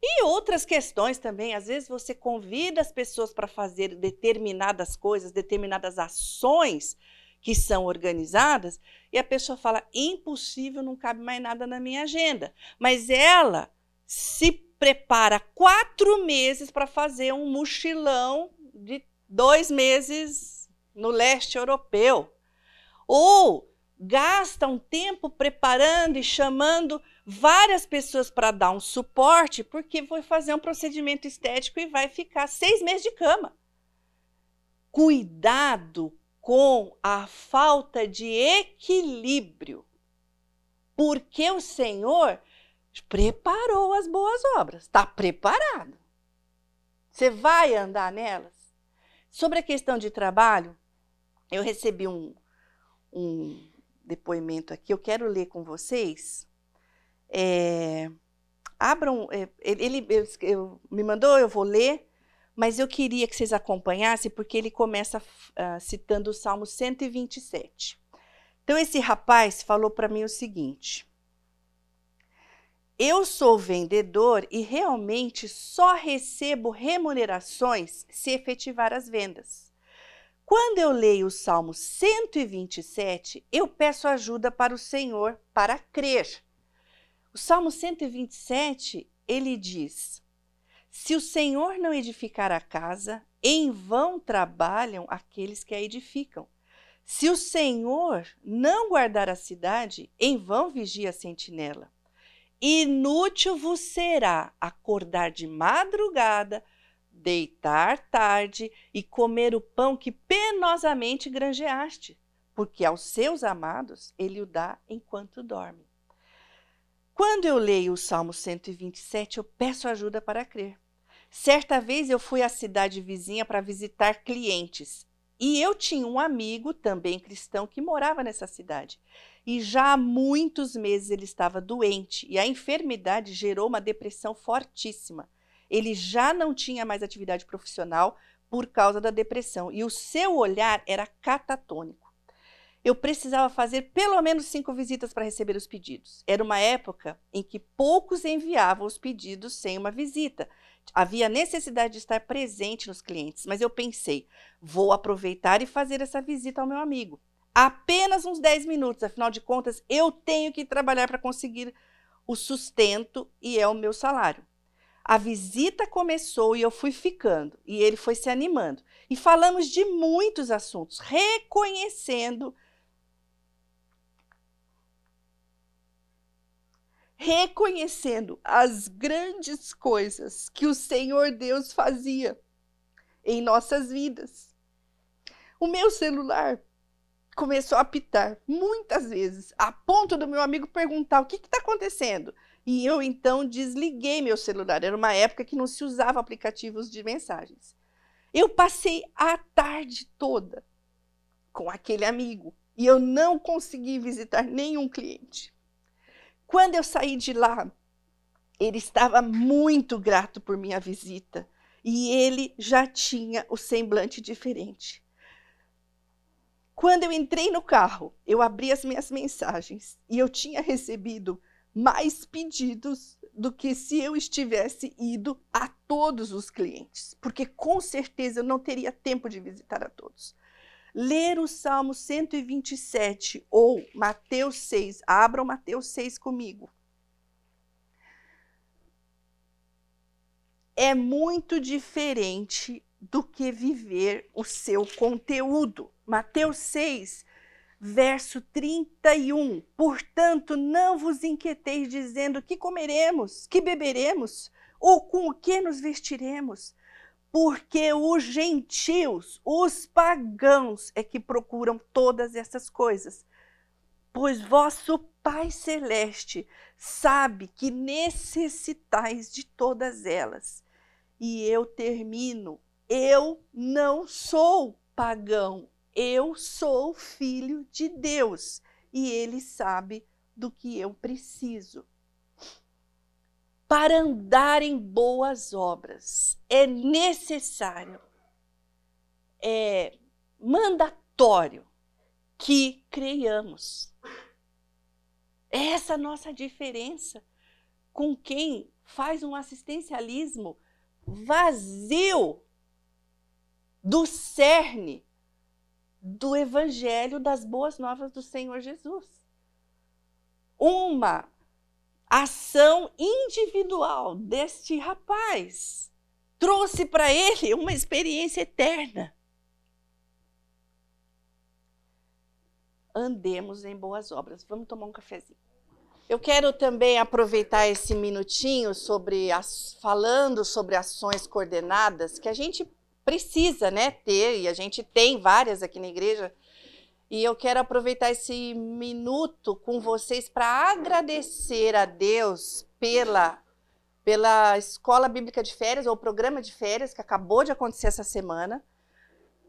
E outras questões também, às vezes você convida as pessoas para fazer determinadas coisas, determinadas ações que são organizadas, e a pessoa fala: impossível, não cabe mais nada na minha agenda. Mas ela se prepara quatro meses para fazer um mochilão de dois meses no leste europeu. Ou gasta um tempo preparando e chamando várias pessoas para dar um suporte, porque foi fazer um procedimento estético e vai ficar seis meses de cama. Cuidado com a falta de equilíbrio, porque o Senhor preparou as boas obras, está preparado. Você vai andar nelas? Sobre a questão de trabalho, eu recebi um, um depoimento aqui, eu quero ler com vocês. É, abram, é, ele, eu, me mandou, eu vou ler, mas eu queria que vocês acompanhassem, porque ele começa uh, citando o Salmo 127. Então, esse rapaz falou para mim o seguinte: eu sou vendedor e realmente só recebo remunerações se efetivar as vendas. Quando eu leio o Salmo 127, eu peço ajuda para o Senhor para crer. O Salmo 127, ele diz: Se o Senhor não edificar a casa, em vão trabalham aqueles que a edificam. Se o Senhor não guardar a cidade, em vão vigia a sentinela. Inútil vos será acordar de madrugada, deitar tarde e comer o pão que penosamente granjeaste, porque aos seus amados ele o dá enquanto dorme. Quando eu leio o Salmo 127, eu peço ajuda para crer. Certa vez eu fui à cidade vizinha para visitar clientes e eu tinha um amigo, também cristão, que morava nessa cidade. E já há muitos meses ele estava doente e a enfermidade gerou uma depressão fortíssima. Ele já não tinha mais atividade profissional por causa da depressão e o seu olhar era catatônico. Eu precisava fazer pelo menos cinco visitas para receber os pedidos. Era uma época em que poucos enviavam os pedidos sem uma visita, Havia necessidade de estar presente nos clientes, mas eu pensei, vou aproveitar e fazer essa visita ao meu amigo. Apenas uns 10 minutos, afinal de contas, eu tenho que trabalhar para conseguir o sustento e é o meu salário. A visita começou e eu fui ficando, e ele foi se animando. E falamos de muitos assuntos, reconhecendo reconhecendo as grandes coisas que o Senhor Deus fazia em nossas vidas. O meu celular começou a apitar muitas vezes, a ponto do meu amigo perguntar o que está acontecendo. E eu então desliguei meu celular. Era uma época que não se usava aplicativos de mensagens. Eu passei a tarde toda com aquele amigo e eu não consegui visitar nenhum cliente. Quando eu saí de lá, Ele estava muito grato por minha visita e ele já tinha o semblante diferente. Quando eu entrei no carro, eu abri as minhas mensagens e eu tinha recebido mais pedidos do que se eu estivesse ido a todos os clientes, porque com certeza eu não teria tempo de visitar a todos. Ler o Salmo 127 ou Mateus 6, abram Mateus 6 comigo. É muito diferente do que viver o seu conteúdo. Mateus 6 verso 31. Portanto, não vos inquieteis dizendo que comeremos, que beberemos, ou com o que nos vestiremos, porque os gentios, os pagãos, é que procuram todas essas coisas. Pois vosso Pai Celeste sabe que necessitais de todas elas. E eu termino. Eu não sou pagão, eu sou filho de Deus e ele sabe do que eu preciso. Para andar em boas obras, é necessário, é mandatório que creiamos. É essa nossa diferença com quem faz um assistencialismo vazio do cerne do evangelho das boas novas do Senhor Jesus. Uma ação individual deste rapaz trouxe para ele uma experiência eterna. Andemos em boas obras. Vamos tomar um cafezinho. Eu quero também aproveitar esse minutinho sobre as, falando sobre ações coordenadas que a gente precisa, né, ter, e a gente tem várias aqui na igreja. E eu quero aproveitar esse minuto com vocês para agradecer a Deus pela pela Escola Bíblica de Férias, ou programa de férias, que acabou de acontecer essa semana.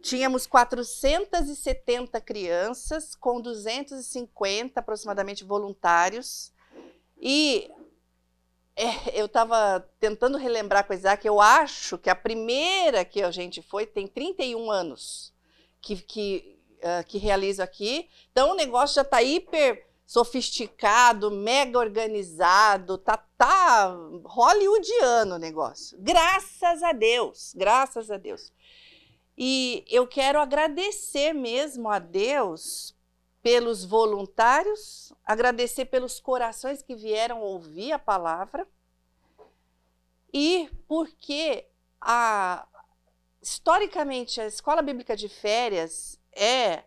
Tínhamos 470 crianças, com 250 aproximadamente voluntários. E é, eu estava tentando relembrar com o Isaac, eu acho que a primeira que a gente foi tem 31 anos que, que, uh, que realizo aqui. Então o negócio já está hiper sofisticado, mega organizado, tá, tá hollywoodiano o negócio. Graças a Deus, graças a Deus. E eu quero agradecer mesmo a Deus pelos voluntários, agradecer pelos corações que vieram ouvir a palavra e porque a, historicamente a escola bíblica de férias é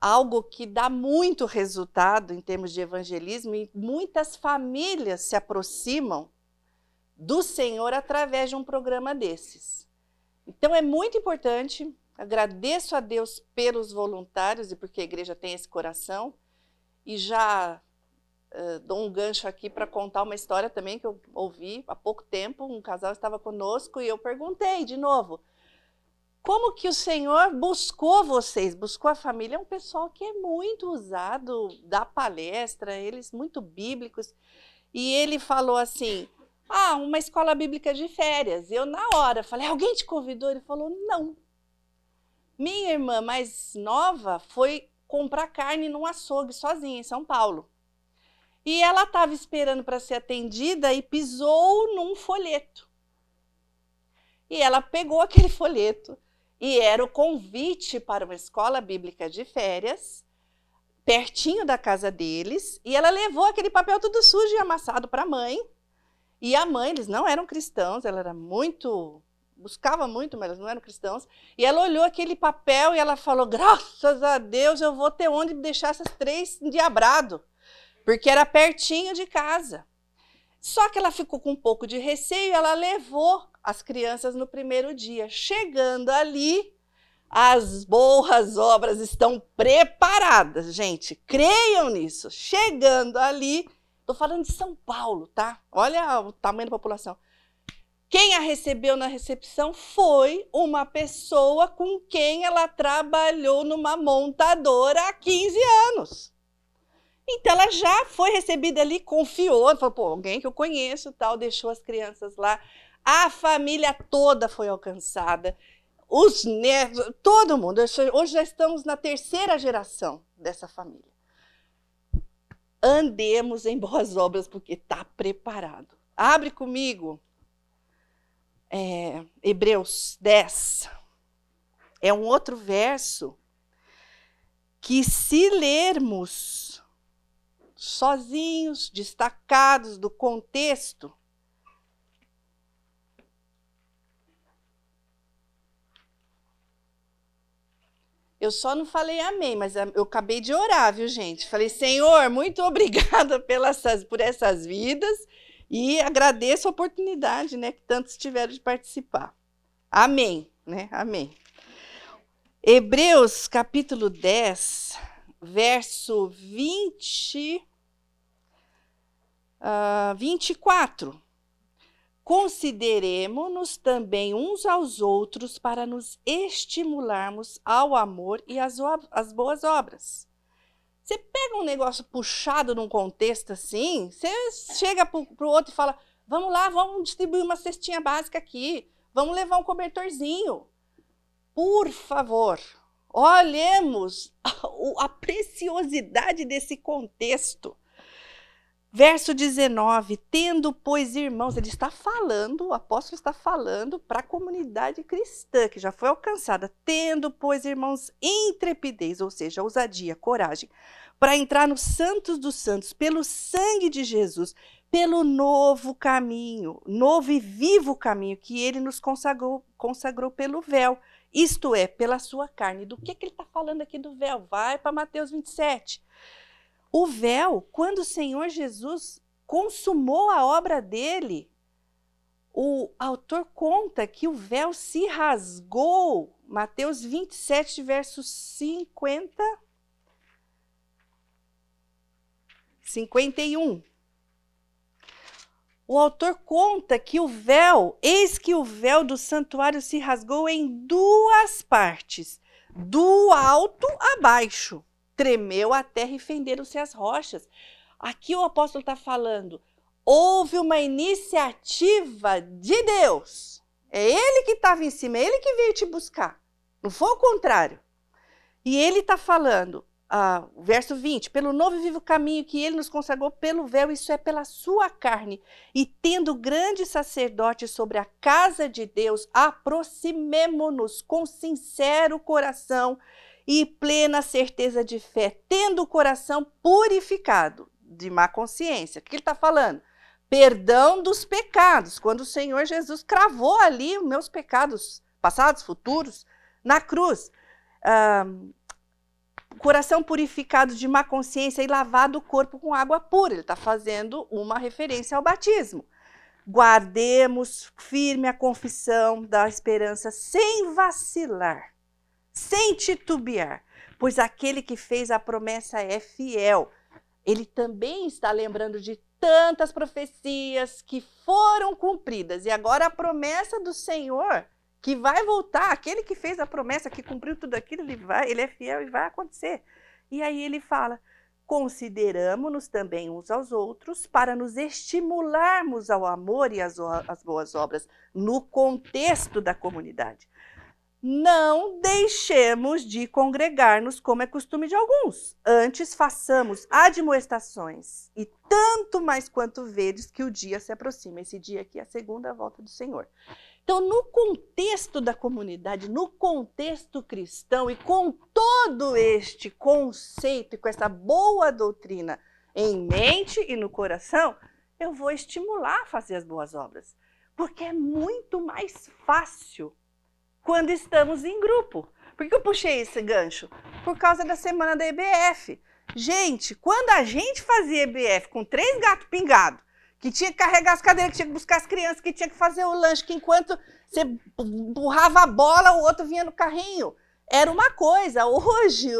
algo que dá muito resultado em termos de evangelismo e muitas famílias se aproximam do Senhor através de um programa desses. Então é muito importante Agradeço a Deus pelos voluntários e porque a igreja tem esse coração. E já uh, dou um gancho aqui para contar uma história também que eu ouvi há pouco tempo. Um casal estava conosco e eu perguntei de novo: como que o Senhor buscou vocês? Buscou a família? É um pessoal que é muito usado, dá palestra, eles muito bíblicos. E ele falou assim: ah, uma escola bíblica de férias. Eu, na hora, falei: alguém te convidou? Ele falou: não. Minha irmã mais nova foi comprar carne num açougue sozinha em São Paulo. E ela estava esperando para ser atendida e pisou num folheto. E ela pegou aquele folheto e era o convite para uma escola bíblica de férias, pertinho da casa deles, e ela levou aquele papel tudo sujo e amassado para a mãe. E a mãe, eles não eram cristãos, ela era muito buscava muito, mas não eram cristãos. E ela olhou aquele papel e ela falou: graças a Deus eu vou ter onde deixar essas três endiabrado, porque era pertinho de casa. Só que ela ficou com um pouco de receio ela levou as crianças no primeiro dia. Chegando ali, as boas obras estão preparadas, gente. Creiam nisso. Chegando ali, estou falando de São Paulo, tá? Olha o tamanho da população. Quem a recebeu na recepção foi uma pessoa com quem ela trabalhou numa montadora há 15 anos. Então ela já foi recebida ali, confiou, falou, pô, alguém que eu conheço, tal, deixou as crianças lá. A família toda foi alcançada, os netos, todo mundo. Hoje já estamos na terceira geração dessa família. Andemos em boas obras, porque está preparado. Abre comigo. É, Hebreus 10. É um outro verso que, se lermos sozinhos, destacados do contexto, Eu só não falei amém, mas eu acabei de orar, viu, gente? Falei, Senhor, muito obrigada pelas, por essas vidas e agradeço a oportunidade, né, que tantos tiveram de participar. Amém, né? Amém. Hebreus capítulo 10, verso 20, uh, 24. Consideremos-nos também uns aos outros para nos estimularmos ao amor e às, às boas obras. Você pega um negócio puxado num contexto assim, você chega para o outro e fala: vamos lá, vamos distribuir uma cestinha básica aqui, vamos levar um cobertorzinho. Por favor, olhemos a, a preciosidade desse contexto. Verso 19: Tendo, pois, irmãos, ele está falando, o apóstolo está falando para a comunidade cristã que já foi alcançada. Tendo, pois, irmãos, intrepidez, ou seja, ousadia, coragem, para entrar nos santos dos santos, pelo sangue de Jesus, pelo novo caminho, novo e vivo caminho que ele nos consagrou, consagrou pelo véu, isto é, pela sua carne. Do que, que ele está falando aqui do véu? Vai para Mateus 27. O véu, quando o Senhor Jesus consumou a obra dele, o autor conta que o véu se rasgou. Mateus 27, versos 50. 51. O autor conta que o véu, eis que o véu do santuário se rasgou em duas partes, do alto a baixo tremeu a terra e fenderam-se as rochas. Aqui o apóstolo está falando, houve uma iniciativa de Deus. É ele que estava em cima, é ele que veio te buscar. Não foi o contrário. E ele está falando, ah, verso 20: pelo novo e vivo caminho que ele nos consagrou pelo véu, isso é pela sua carne. E tendo grande sacerdote sobre a casa de Deus, aproximemo-nos com sincero coração e plena certeza de fé, tendo o coração purificado de má consciência. O que ele está falando? Perdão dos pecados. Quando o Senhor Jesus cravou ali os meus pecados passados, futuros, na cruz. Ah, coração purificado de má consciência e lavado o corpo com água pura. Ele está fazendo uma referência ao batismo. Guardemos firme a confissão da esperança sem vacilar sem titubear, pois aquele que fez a promessa é fiel. Ele também está lembrando de tantas profecias que foram cumpridas e agora a promessa do Senhor que vai voltar, aquele que fez a promessa, que cumpriu tudo aquilo, ele vai, ele é fiel e vai acontecer. E aí ele fala: consideramos-nos também uns aos outros para nos estimularmos ao amor e às, boas obras no contexto da comunidade não deixemos de congregar-nos como é costume de alguns. Antes façamos admoestações, e tanto mais quanto vedes que o dia se aproxima. Esse dia aqui é a segunda volta do Senhor. Então, no contexto da comunidade, no contexto cristão e com todo este conceito e com essa boa doutrina em mente e no coração, eu vou estimular a fazer as boas obras. Porque é muito mais fácil quando estamos em grupo. Por que eu puxei esse gancho? Por causa da semana da EBF. Gente, quando a gente fazia EBF com três gatos pingados, que tinha que carregar as cadeiras, que tinha que buscar as crianças, que tinha que fazer o lanche, que enquanto você empurrava a bola, o outro vinha no carrinho. Era uma coisa. Hoje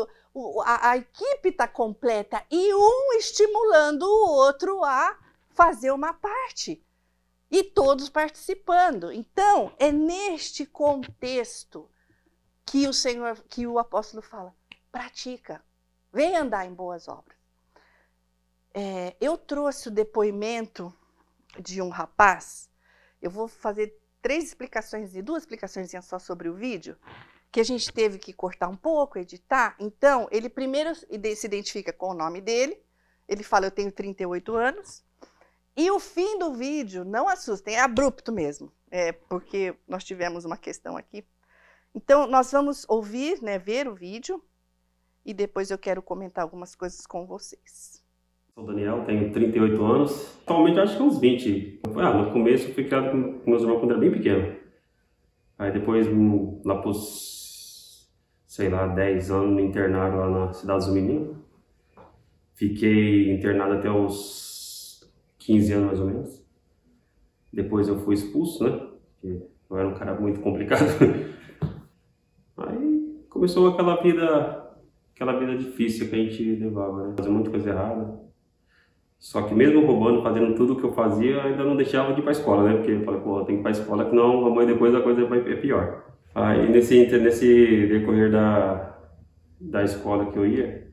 a, a equipe está completa e um estimulando o outro a fazer uma parte e todos participando. Então, é neste contexto que o Senhor, que o apóstolo fala: pratica, vem andar em boas obras. É, eu trouxe o depoimento de um rapaz. Eu vou fazer três explicações e duas explicações só sobre o vídeo, que a gente teve que cortar um pouco, editar. Então, ele primeiro se identifica com o nome dele. Ele fala: Eu tenho 38 anos. E o fim do vídeo, não assustem, é abrupto mesmo, é porque nós tivemos uma questão aqui. Então, nós vamos ouvir, né, ver o vídeo e depois eu quero comentar algumas coisas com vocês. Sou Daniel, tenho 38 anos. Atualmente acho que uns 20. Ah, no começo eu fui criado com meus irmãos quando era bem pequeno. Aí depois, hum, lá pros, sei lá, 10 anos, me internaram lá na Cidade dos Meninos. Fiquei internado até os 15 anos mais ou menos. Depois eu fui expulso, né? Porque eu era um cara muito complicado. Aí começou aquela vida, aquela vida difícil que a gente levava, né? Fazer muita coisa errada. Só que mesmo roubando, fazendo tudo o que eu fazia, ainda não deixava de ir para a escola, né? Porque eu falei, pô, tem que ir para a escola, que não, amanhã depois a coisa vai é pior. Aí nesse, nesse decorrer da, da escola que eu ia,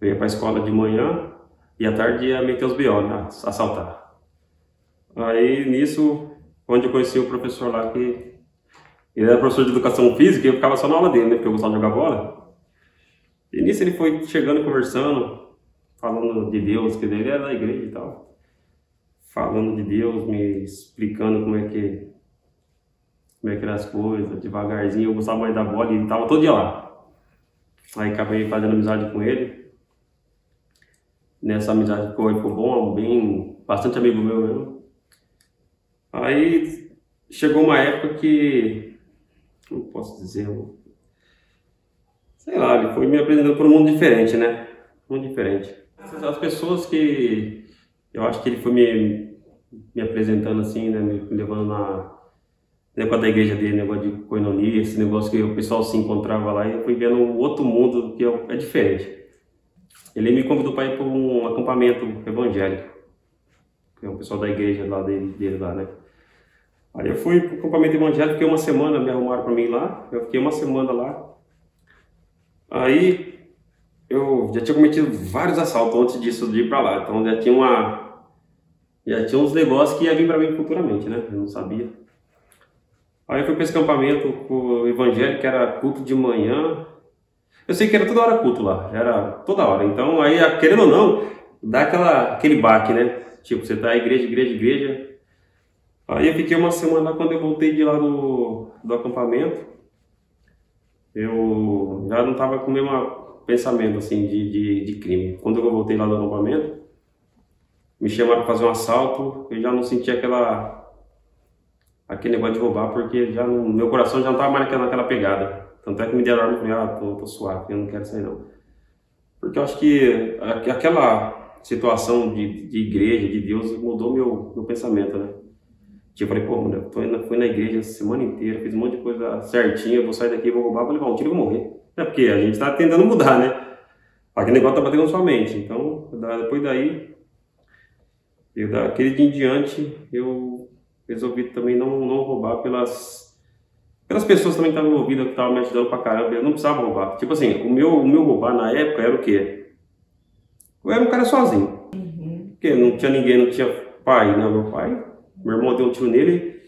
eu ia para a escola de manhã e à tarde ia meter os B.O., né? Assaltar. Aí nisso, onde eu conheci o professor lá que ele era professor de educação física e eu ficava só na aula dele, né? Porque eu gostava de jogar bola. E nisso ele foi chegando, conversando, falando de Deus, que ele era da igreja e tal. Falando de Deus, me explicando como é que como é que eram as coisas, devagarzinho. Eu gostava mais da bola e ele tava todo dia lá. Aí acabei fazendo amizade com ele. Nessa amizade ficou, ficou bom, bem, bastante amigo meu mesmo. Aí chegou uma época que como posso dizer, sei lá, ele foi me apresentando para um mundo diferente, né? Mundo diferente. As pessoas que eu acho que ele foi me, me apresentando assim, né? Me levando na negócio da igreja dele, negócio de coinonia, esse negócio que o pessoal se encontrava lá e eu fui vendo um outro mundo que é, é diferente. Ele me convidou para ir para um acampamento evangélico, que é o pessoal da igreja lá dele, dele lá, né? Aí eu fui pro acampamento evangélico, fiquei uma semana, me arrumaram para mim lá, eu fiquei uma semana lá. Aí eu já tinha cometido vários assaltos antes disso de ir para lá, então já tinha uma já tinha uns negócios que ia vir para mim futuramente, né? Eu não sabia. Aí eu fui para esse acampamento o evangélico, que era culto de manhã. Eu sei que era toda hora culto lá, era toda hora. Então aí, querendo ou não, dá aquela, aquele baque, né? Tipo, você tá igreja, igreja, igreja, Aí eu fiquei uma semana quando eu voltei de lá do, do acampamento. Eu já não estava com o mesmo pensamento assim de, de, de, crime. Quando eu voltei lá do acampamento, me chamaram para fazer um assalto, eu já não sentia aquela aquele negócio de roubar, porque já meu coração já não estava mais naquela, naquela pegada. Tanto é que me deram arma e falei, ah, tô, tô suave, eu não quero sair não. Porque eu acho que aquela situação de, de igreja, de Deus, mudou meu, meu pensamento, né? Tipo, eu falei, pô, mano, eu indo, fui na igreja a semana inteira, fiz um monte de coisa certinha, vou sair daqui, vou roubar, vou levar um tiro e vou morrer. É porque a gente tá tentando mudar, né? Aquele negócio tá batendo na sua mente. Então, depois daí, eu, daquele dia em diante, eu resolvi também não, não roubar pelas, pelas pessoas também que estavam envolvidas, que estavam me ajudando pra caramba. Eu não precisava roubar. Tipo assim, o meu, o meu roubar na época era o quê? Eu era um cara sozinho. Uhum. Porque não tinha ninguém, não tinha pai, né? Meu pai meu irmão deu um tiro nele,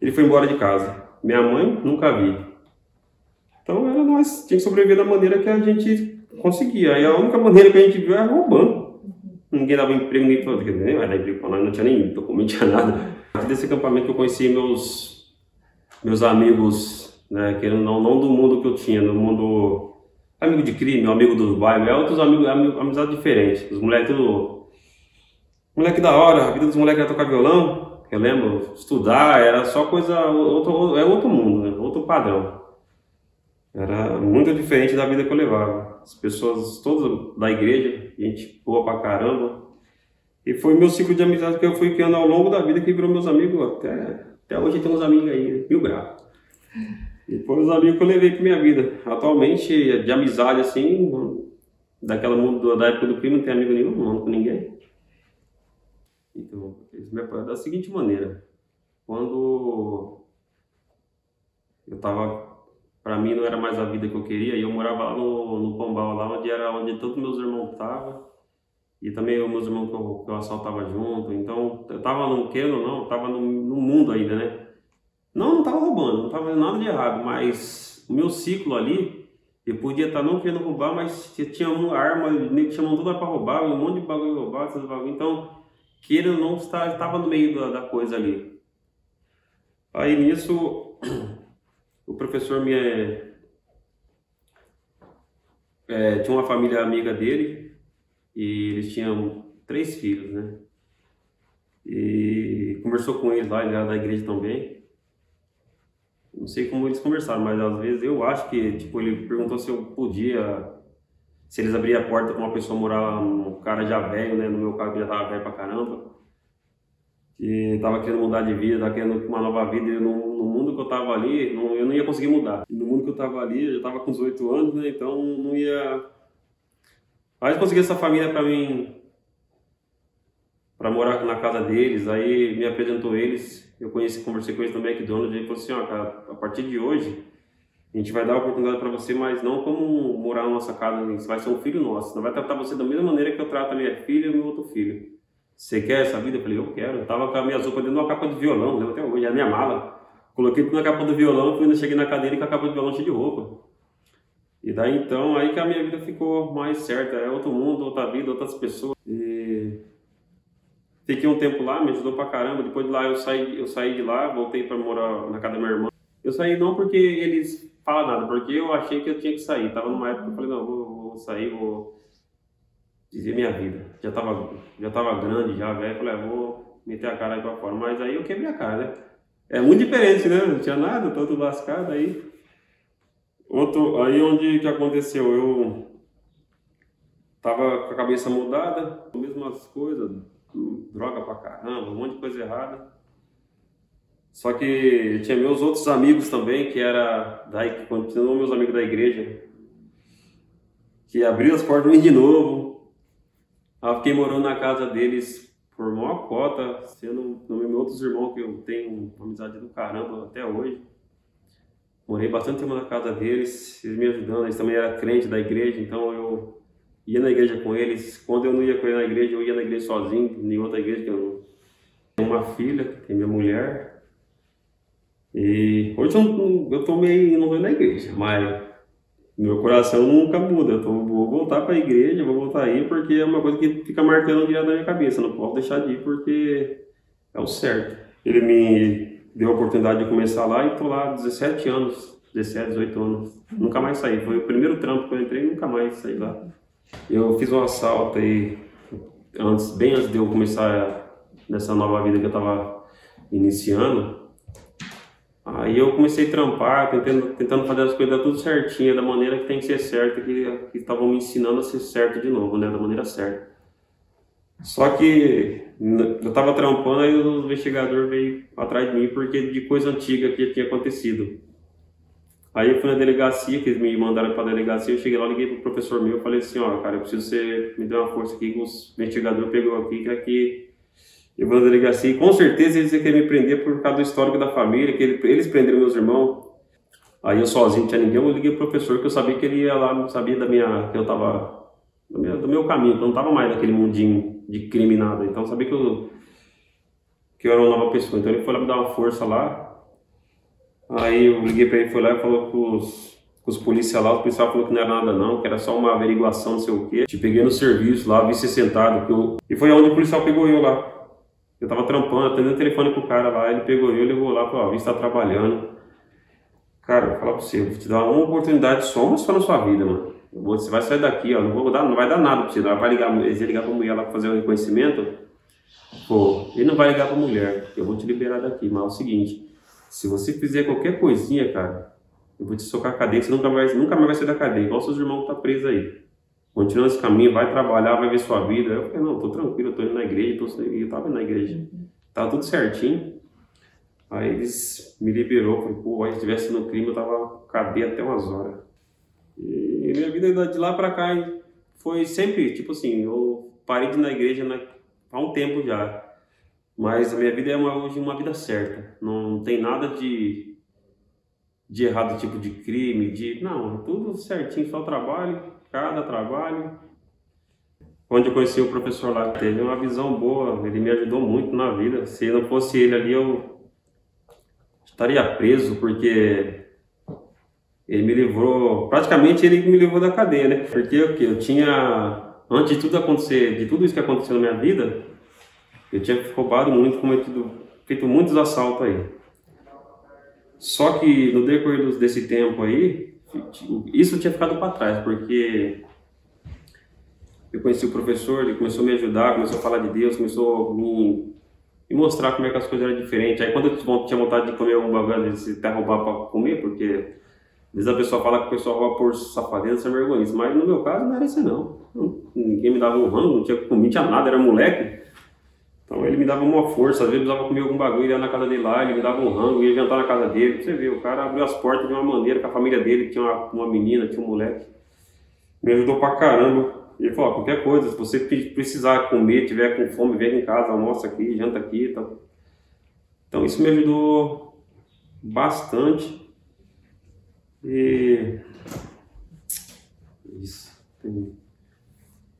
ele foi embora de casa. Minha mãe, nunca vi. Então era nós, tinha que sobreviver da maneira que a gente conseguia. E a única maneira que a gente viu era roubando. Ninguém dava emprego nem dar emprego para nós, não tinha nem documento, não tinha nada. Desse acampamento que eu conheci meus, meus amigos, né, que não, não do mundo que eu tinha, do mundo amigo de crime, amigo dos bairros, é outros amigos, amizade diferente. Os moleques tudo Moleque da hora, a vida dos moleques era tocar violão, eu lembro, estudar, era só coisa, outro, é outro mundo, né? outro padrão. Era muito diferente da vida que eu levava. As pessoas todas da igreja, gente boa pra caramba. E foi meu ciclo de amizade que eu fui criando ao longo da vida que virou meus amigos. Até, até hoje tem uns amigos aí, mil graus. E foram os amigos que eu levei pra minha vida. Atualmente, de amizade assim, daquela mundo da época do primo, não tem amigo nenhum, não com ninguém. Então, eles me apoiaram da seguinte maneira. Quando eu estava, para mim não era mais a vida que eu queria, e eu morava lá no, no Pombal, lá onde era onde todos meus irmãos estavam. E também os meus irmãos que eu, que eu assaltava junto. Então, eu tava, querendo ou não, tava no, no mundo ainda, né? Não, não tava roubando, não tava fazendo nada de errado, mas o meu ciclo ali, eu podia estar não querendo roubar, mas tinha uma arma, nem chamando tudo para roubar, um monte de bagulho roubar, esses bagulho. Então, ou não, estava no meio da, da coisa ali. Aí nisso, o professor me. É, tinha uma família amiga dele e eles tinham três filhos, né? E conversou com eles lá, ele era da igreja também. Não sei como eles conversaram, mas às vezes eu acho que, tipo, ele perguntou se eu podia, se eles abriam a porta para uma pessoa morar, um cara já velho, né? No meu caso, já tava velho pra caramba. Que tava querendo mudar de vida, tava querendo uma nova vida. E no, no mundo que eu tava ali, não, eu não ia conseguir mudar. No mundo que eu tava ali, eu já tava com 18 anos, né? Então não ia. Aí consegui essa família para mim, para morar na casa deles. Aí me apresentou eles eu conheci, conversei com ele também aqui, dono, ele falou assim, ó, cara, a partir de hoje, a gente vai dar a oportunidade para você, mas não como morar na nossa casa, você vai ser um filho nosso, não vai tratar você da mesma maneira que eu trato a minha filha e o meu outro filho. Você quer essa vida? Eu falei, eu quero. Eu tava com a minha roupa dentro de uma capa de violão, lembro até hoje, a minha mala. Coloquei tudo na capa do violão, fui, cheguei na cadeira com a capa de violão cheia de roupa. E daí então, aí que a minha vida ficou mais certa. É outro mundo, outra vida, outras pessoas. E Fiquei um tempo lá, me ajudou pra caramba. Depois de lá eu saí, eu saí de lá, voltei para morar na casa da minha irmã. Eu saí não porque eles falam nada, porque eu achei que eu tinha que sair. Tava numa época que eu falei, não, vou, vou sair, vou dizer minha vida. Já tava, já tava grande, já velho, falei, ah, vou meter a cara aí pra fora. Mas aí eu quebrei a cara, né? É muito diferente, né? Não tinha nada, todo lascado aí. Outro, aí onde que aconteceu? Eu tava com a cabeça mudada, as mesmas coisas, droga pra caramba, um monte de coisa errada. Só que tinha meus outros amigos também, que era daí que continuam meus amigos da igreja, que abriu as portas de novo. Eu fiquei morando na casa deles por maior cota, sendo meus outros irmãos que eu tenho uma amizade do caramba até hoje. Morei bastante tempo na casa deles, eles me ajudando, eles também eram crentes da igreja, então eu ia na igreja com eles. Quando eu não ia com ele na igreja, eu ia na igreja sozinho, em outra igreja que eu tenho uma filha, tem minha mulher. E hoje eu, eu tô meio não vou na igreja, mas meu coração nunca muda. Eu tô, vou voltar para a igreja, vou voltar aí porque é uma coisa que fica marcando direto na minha cabeça. Não posso deixar de ir porque é o certo. Ele me deu a oportunidade de começar lá e tô lá 17 anos, 17, 18 anos. Nunca mais saí. Foi o primeiro trampo que eu entrei e nunca mais saí lá. Eu fiz um assalto aí, antes, bem antes de eu começar nessa nova vida que eu estava iniciando. Aí eu comecei a trampar, tentando, tentando fazer as coisas tudo certinho, da maneira que tem que ser certa, que estavam me ensinando a ser certo de novo, né, da maneira certa. Só que eu estava trampando, aí o investigador veio atrás de mim porque de coisa antiga que tinha acontecido. Aí eu fui na delegacia, que eles me mandaram para a delegacia, eu cheguei lá, liguei pro professor meu, falei assim, ó, cara, eu preciso você me dar uma força aqui, que os investigadores pegou aqui, que aqui eu vou na delegacia, e com certeza eles iam querer me prender por causa do histórico da família, que eles prenderam meus irmãos. Aí eu sozinho, não tinha ninguém, eu liguei pro professor, que eu sabia que ele ia lá, sabia da minha, que eu tava, do meu, do meu caminho, que eu não tava mais naquele mundinho de crime nada, então sabia que eu, que eu era uma nova pessoa, então ele foi lá me dar uma força lá, Aí eu liguei para ele, foi lá e falou com os, com os policiais lá, o policial falou que não era nada não, que era só uma averiguação, não sei o quê. Te peguei no serviço lá, vi você sentado, que eu... e foi onde o policial pegou eu lá. Eu tava trampando, atendendo o telefone pro cara lá, ele pegou eu, levou lá, falou, ó, vi você tá trabalhando. Cara, eu vou falar pra você, eu vou te dar uma oportunidade só, uma só na sua vida, mano. Você vai sair daqui, ó, não vou dar, não vai dar nada pra você, não vai ligar, eles iam ligar pra mulher lá pra fazer o reconhecimento. Pô, ele não vai ligar pra mulher, eu vou te liberar daqui, mas é o seguinte, se você fizer qualquer coisinha, cara, eu vou te socar a cadeia, você nunca, vai, nunca mais vai sair da cadeia, igual seus irmãos que tá presos aí. Continua esse caminho, vai trabalhar, vai ver sua vida. Eu falei, não, tô tranquilo, eu tô indo na igreja, tô, eu tava indo na igreja. Tava tudo certinho. Aí eles me liberou, falei, pô, se estivesse no crime, eu tava cadeia até umas horas. E minha vida de lá pra cá foi sempre, tipo assim, eu parei de ir na igreja há um tempo já. Mas a minha vida é uma, hoje uma vida certa. Não tem nada de, de errado, tipo de crime, de. Não, tudo certinho, só trabalho, cada trabalho. onde eu conheci o professor lá, teve uma visão boa, ele me ajudou muito na vida. Se não fosse ele ali, eu estaria preso, porque ele me livrou, praticamente ele me livrou da cadeia, né? Porque eu, eu tinha, antes de tudo acontecer, de tudo isso que aconteceu na minha vida, eu tinha roubado muito, cometido, feito muitos assaltos aí. Só que no decorrer desse tempo aí, isso tinha ficado para trás, porque eu conheci o professor, ele começou a me ajudar, começou a falar de Deus, começou a me, me mostrar como é que as coisas eram diferentes. Aí quando eu tinha vontade de comer algum bagulho, às vezes até roubar para comer, porque às vezes a pessoa fala que o pessoal rouba por safadeza, sem vergonha. Mas no meu caso não era isso não. Ninguém me dava um rango, não tinha comida, tinha nada, era moleque. Então ele me dava uma força, às vezes precisava comer algum bagulho, ia na casa dele lá, ele me dava um rango, ia jantar na casa dele. Você vê, o cara abriu as portas de uma maneira com a família dele, tinha uma, uma menina, tinha um moleque. Me ajudou pra caramba. Ele falou, qualquer coisa, se você precisar comer, tiver com fome, vem em casa, almoça aqui, janta aqui e tal. Então isso me ajudou bastante. E isso.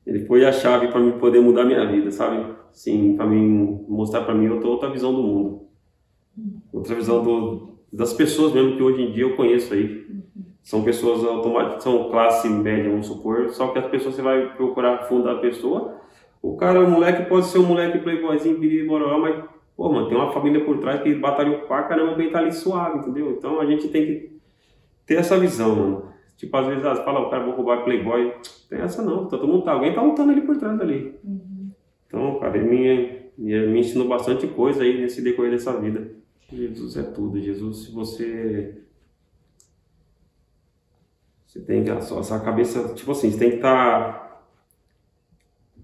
Ele foi a chave para me poder mudar minha vida, sabe? Sim, para mim mostrar para mim outra, outra visão do mundo. Outra visão do, das pessoas mesmo que hoje em dia eu conheço aí. São pessoas automáticas, são classe média, vamos supor, só que as pessoas você vai procurar fundar a pessoa. O cara, o moleque pode ser um moleque playboyzinho, biriri, bororó, mas, pô, mano, tem uma família por trás que batalhou pra caramba bem tá ali suave, entendeu? Então a gente tem que ter essa visão, mano. Tipo, às vezes, ah, fala, o cara, vou roubar playboy. Tem essa não, todo mundo tá, alguém tá lutando ali por trás ali. Uhum. Então, cara, ele me, me, me ensinou bastante coisa aí nesse decorrer dessa vida. Jesus é tudo, Jesus, se você você tem que, a sua, cabeça, tipo assim, você tem que estar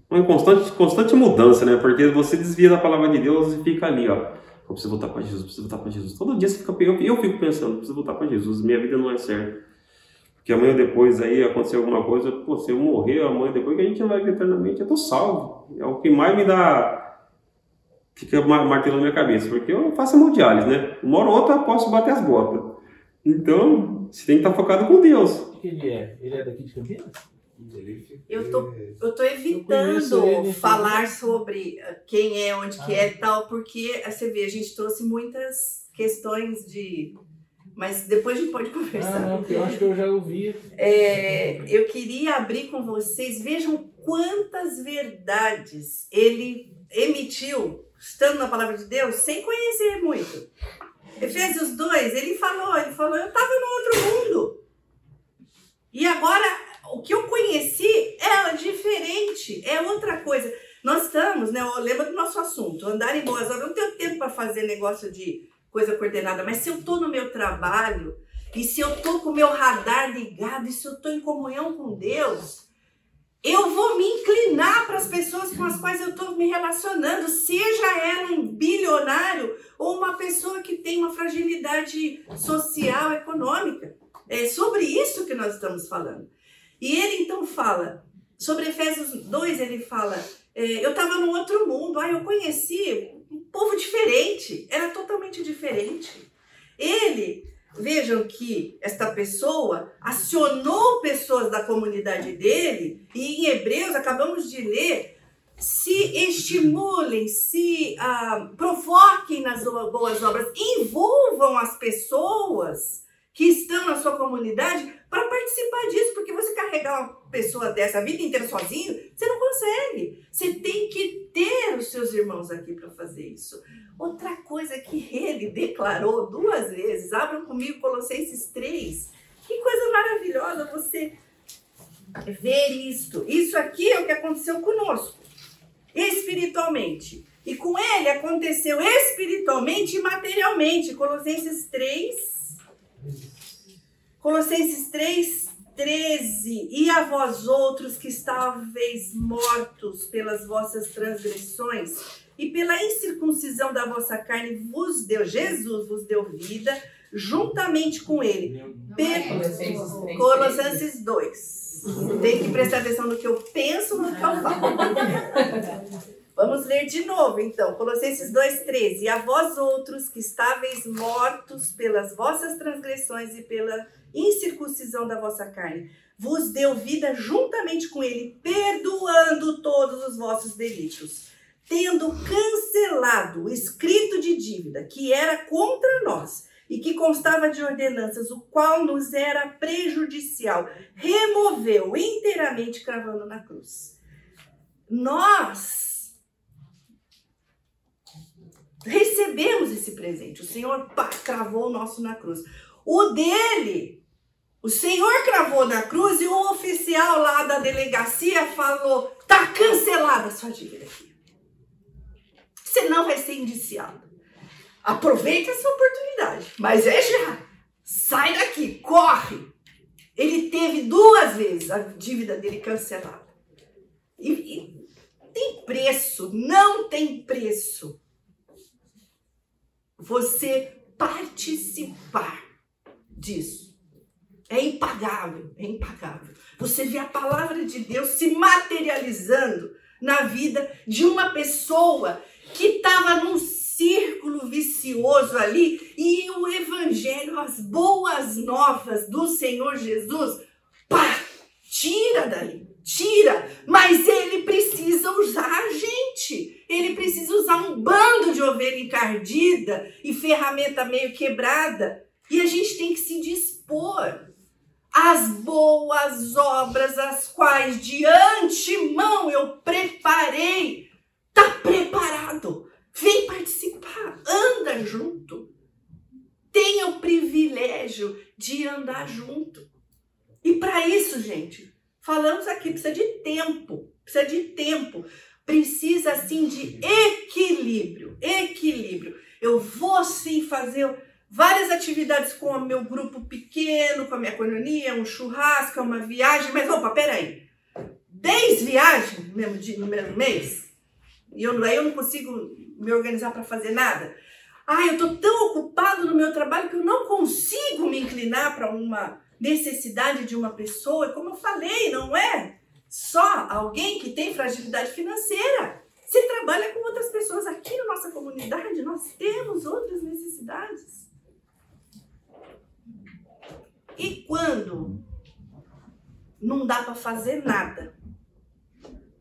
tá em constante, constante mudança, né? Porque você desvia da palavra de Deus e fica ali, ó. Eu preciso voltar para Jesus, preciso voltar para Jesus. Todo dia você fica, eu, eu fico pensando, preciso voltar para Jesus, minha vida não é certa. Porque amanhã depois aí aconteceu alguma coisa, pô, se eu morrer amanhã depois que a gente não vai eternamente, eu tô salvo. É o que mais me dá fica martelando minha cabeça, porque eu faço hemodiálise, né? Uma hora ou outra eu posso bater as botas. Então, você tem que estar focado com Deus que ele é? Ele é daqui de Campinas? Eu tô, eu tô evitando eu falar sobre eh, quem é, onde ah. que é e tal, porque eh, você vê, a gente trouxe muitas questões de. Mas depois a gente pode conversar. Ah, não, eu acho que eu já ouvi. É, eu queria abrir com vocês, vejam quantas verdades ele emitiu, estando na palavra de Deus, sem conhecer muito. Efésios 2, ele falou, ele falou, eu estava no outro mundo. E agora, o que eu conheci é diferente, é outra coisa. Nós estamos, né? Lembra do nosso assunto, andar em boas obras. Eu não tenho tempo para fazer negócio de coisa coordenada, mas se eu estou no meu trabalho, e se eu estou com o meu radar ligado, e se eu estou em comunhão com Deus, eu vou me inclinar para as pessoas com as quais eu estou me relacionando, seja ela um bilionário ou uma pessoa que tem uma fragilidade social, econômica. É sobre isso que nós estamos falando. E ele então fala, sobre Efésios 2, ele fala: é, eu estava num outro mundo, ah, eu conheci um povo diferente, era totalmente diferente. Ele, vejam que esta pessoa acionou pessoas da comunidade dele, e em Hebreus acabamos de ler. Se estimulem, se ah, provoquem nas boas obras, envolvam as pessoas que estão na sua comunidade para participar disso, porque você carregar uma pessoa dessa a vida inteira sozinho, você não consegue. Você tem que ter os seus irmãos aqui para fazer isso. Outra coisa que ele declarou duas vezes, abram comigo Colossenses 3. Que coisa maravilhosa você ver isto. Isso aqui é o que aconteceu conosco, espiritualmente. E com ele aconteceu espiritualmente e materialmente. Colossenses 3, Colossenses 3, 13. E a vós outros que estáveis mortos pelas vossas transgressões e pela incircuncisão da vossa carne, vos deu, Jesus vos deu vida, juntamente com ele. Colossenses 2. Tem que prestar atenção no que eu penso, no que eu falo. Vamos ler de novo, então. Colossenses 2,13. E a vós outros que estáveis mortos pelas vossas transgressões e pela incircuncisão da vossa carne, vos deu vida juntamente com ele, perdoando todos os vossos delitos, tendo cancelado o escrito de dívida que era contra nós e que constava de ordenanças, o qual nos era prejudicial, removeu inteiramente cravando na cruz. Nós recebemos esse presente. O Senhor pá, cravou o nosso na cruz. O dele, o Senhor cravou na cruz e o oficial lá da delegacia falou: tá cancelada a sua dívida aqui. Você não vai ser indiciado. Aproveita essa oportunidade, mas é já. Sai daqui, corre. Ele teve duas vezes a dívida dele cancelada. E, e tem preço, não tem preço. Você participar disso. É impagável, é impagável. Você vê a palavra de Deus se materializando na vida de uma pessoa que estava num círculo vicioso ali e o evangelho, as boas novas do Senhor Jesus, pá, tira dali, tira. Mas ele precisa usar a gente. Ele precisa usar um bando de ovelha encardida e ferramenta meio quebrada. E a gente tem que se dispor às boas obras, as quais de antemão eu preparei. Tá preparado. Vem participar, anda junto. Tenha o privilégio de andar junto. E para isso, gente, falamos aqui, precisa de tempo. Precisa de tempo. Precisa, assim, de equilíbrio. Equilíbrio. Eu vou, sim, fazer várias atividades com o meu grupo pequeno, com a minha colonia, um churrasco, uma viagem. Mas, opa, peraí. Dez viagens no mesmo, dia, no mesmo mês? E eu, aí eu não consigo me organizar para fazer nada. Ah, eu estou tão ocupado no meu trabalho que eu não consigo me inclinar para uma necessidade de uma pessoa. Como eu falei, não é só alguém que tem fragilidade financeira. Você trabalha com outras pessoas aqui na nossa comunidade, nós temos outras necessidades. E quando não dá para fazer nada,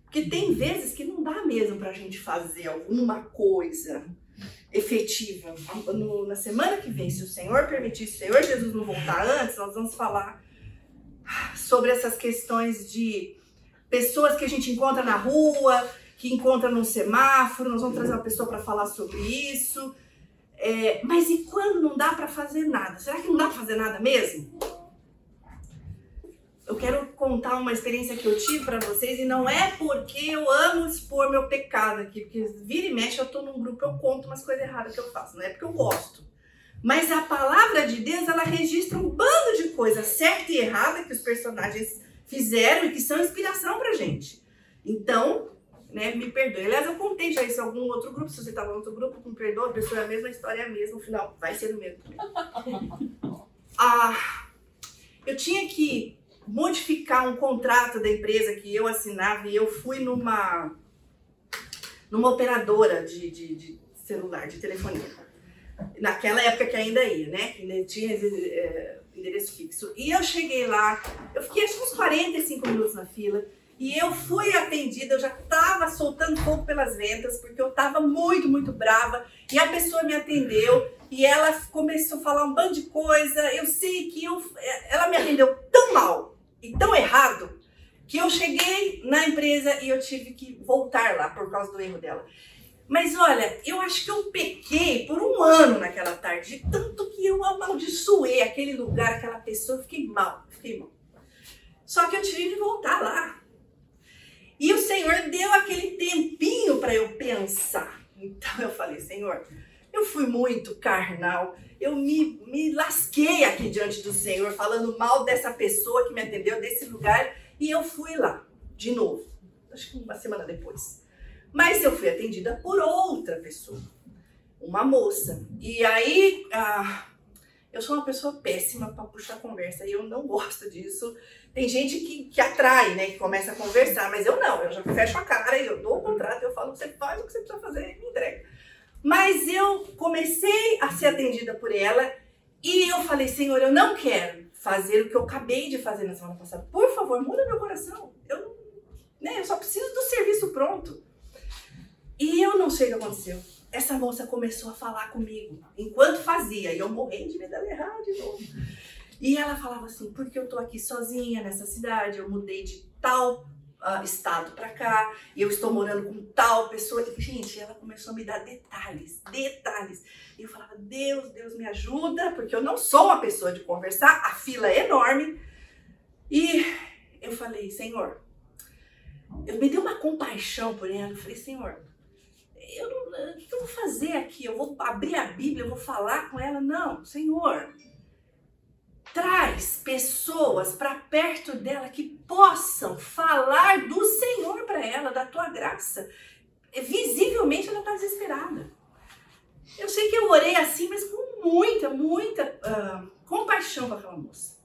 porque tem vezes que não dá mesmo para a gente fazer alguma coisa efetiva. No, na semana que vem, se o Senhor permitir, se o Senhor Jesus não voltar antes, nós vamos falar sobre essas questões de pessoas que a gente encontra na rua, que encontra num semáforo. Nós vamos trazer uma pessoa para falar sobre isso. É, mas e quando não dá para fazer nada? Será que não dá para fazer nada mesmo? eu quero contar uma experiência que eu tive para vocês e não é porque eu amo expor meu pecado aqui, porque vira e mexe eu tô num grupo, eu conto umas coisas erradas que eu faço, não é porque eu gosto. Mas a palavra de Deus, ela registra um bando de coisas certa e errada que os personagens fizeram e que são inspiração pra gente. Então, né, me perdoe. Aliás, eu contei já isso em algum outro grupo, se você estava em outro grupo, me perdoa, a pessoa é a mesma história, é a mesma, no final vai ser o mesmo. ah, eu tinha que modificar um contrato da empresa que eu assinava e eu fui numa numa operadora de, de, de celular, de telefonia. Naquela época que ainda ia, né? Que ainda tinha é, endereço fixo. E eu cheguei lá, eu fiquei acho uns 45 minutos na fila. E eu fui atendida, eu já estava soltando fogo pelas ventas, porque eu estava muito, muito brava. E a pessoa me atendeu e ela começou a falar um bando de coisa. Eu sei que eu, ela me atendeu tão mal, e tão errado que eu cheguei na empresa e eu tive que voltar lá por causa do erro dela. Mas olha, eu acho que eu pequei por um ano naquela tarde, de tanto que eu amaldiçoei aquele lugar, aquela pessoa, fiquei mal, fiquei mal. Só que eu tive que voltar lá. E o Senhor deu aquele tempinho para eu pensar. Então eu falei, Senhor, eu fui muito carnal, eu me, me lasquei aqui diante do Senhor, falando mal dessa pessoa que me atendeu, desse lugar, e eu fui lá, de novo, acho que uma semana depois. Mas eu fui atendida por outra pessoa, uma moça. E aí, ah, eu sou uma pessoa péssima para puxar conversa e eu não gosto disso. Tem gente que, que atrai, né, que começa a conversar, mas eu não, eu já fecho a cara e eu dou o contrato, eu falo, você faz o que você precisa fazer e me entrega. Mas eu comecei a ser atendida por ela e eu falei, Senhor, eu não quero fazer o que eu acabei de fazer na semana passada. Por favor, muda meu coração. Eu, né, eu só preciso do serviço pronto. E eu não sei o que aconteceu. Essa moça começou a falar comigo enquanto fazia, e eu morrendo de medo dela de novo. E ela falava assim: porque eu tô aqui sozinha nessa cidade, eu mudei de tal uh, estado para cá, e eu estou morando com tal pessoa. E, gente, ela começou a me dar detalhes, detalhes. E eu falava: Deus, Deus me ajuda, porque eu não sou uma pessoa de conversar, a fila é enorme. E eu falei: Senhor, eu me dei uma compaixão por ela. Eu falei: Senhor, eu não, o que eu vou fazer aqui? Eu vou abrir a Bíblia, eu vou falar com ela? Não, Senhor, traz pessoas para perto dela que possam falar do Senhor para ela, da tua graça. Visivelmente ela está desesperada. Eu sei que eu orei assim, mas com muita, muita uh, compaixão com aquela moça.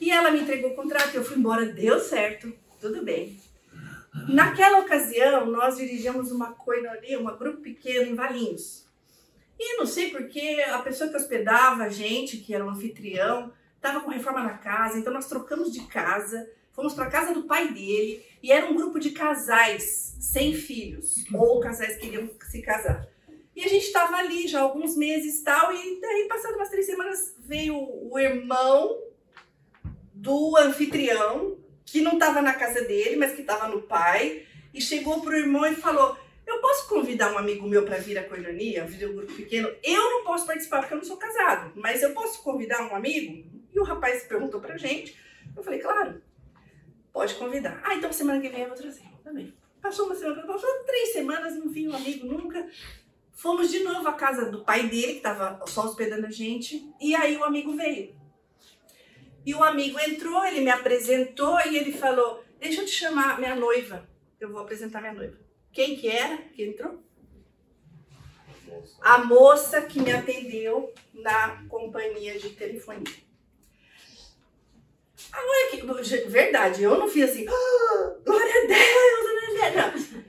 E ela me entregou o contrato, eu fui embora, deu certo, tudo bem. Naquela ocasião, nós dirigíamos uma coinoria, um grupo pequeno em Valinhos. E não sei porque a pessoa que hospedava a gente, que era o anfitrião, estava com reforma na casa, então nós trocamos de casa, fomos para a casa do pai dele e era um grupo de casais sem filhos ou casais que queriam se casar. E a gente estava ali já alguns meses tal e daí passado umas três semanas veio o irmão do anfitrião que não estava na casa dele, mas que estava no pai e chegou pro irmão e falou eu posso convidar um amigo meu para vir à coinonia, vir um grupo pequeno? Eu não posso participar porque eu não sou casado, mas eu posso convidar um amigo? E o rapaz perguntou pra gente. Eu falei, claro, pode convidar. Ah, então semana que vem eu vou trazer. Também. Passou uma semana, passou três semanas, não vi um amigo nunca. Fomos de novo à casa do pai dele, que estava só hospedando a gente, e aí o amigo veio. E o amigo entrou, ele me apresentou e ele falou: Deixa eu te chamar minha noiva. Eu vou apresentar minha noiva. Quem que era que entrou? A moça que me atendeu na companhia de telefonia. Agora que, verdade, eu não fiz assim, oh, glória a Deus, não.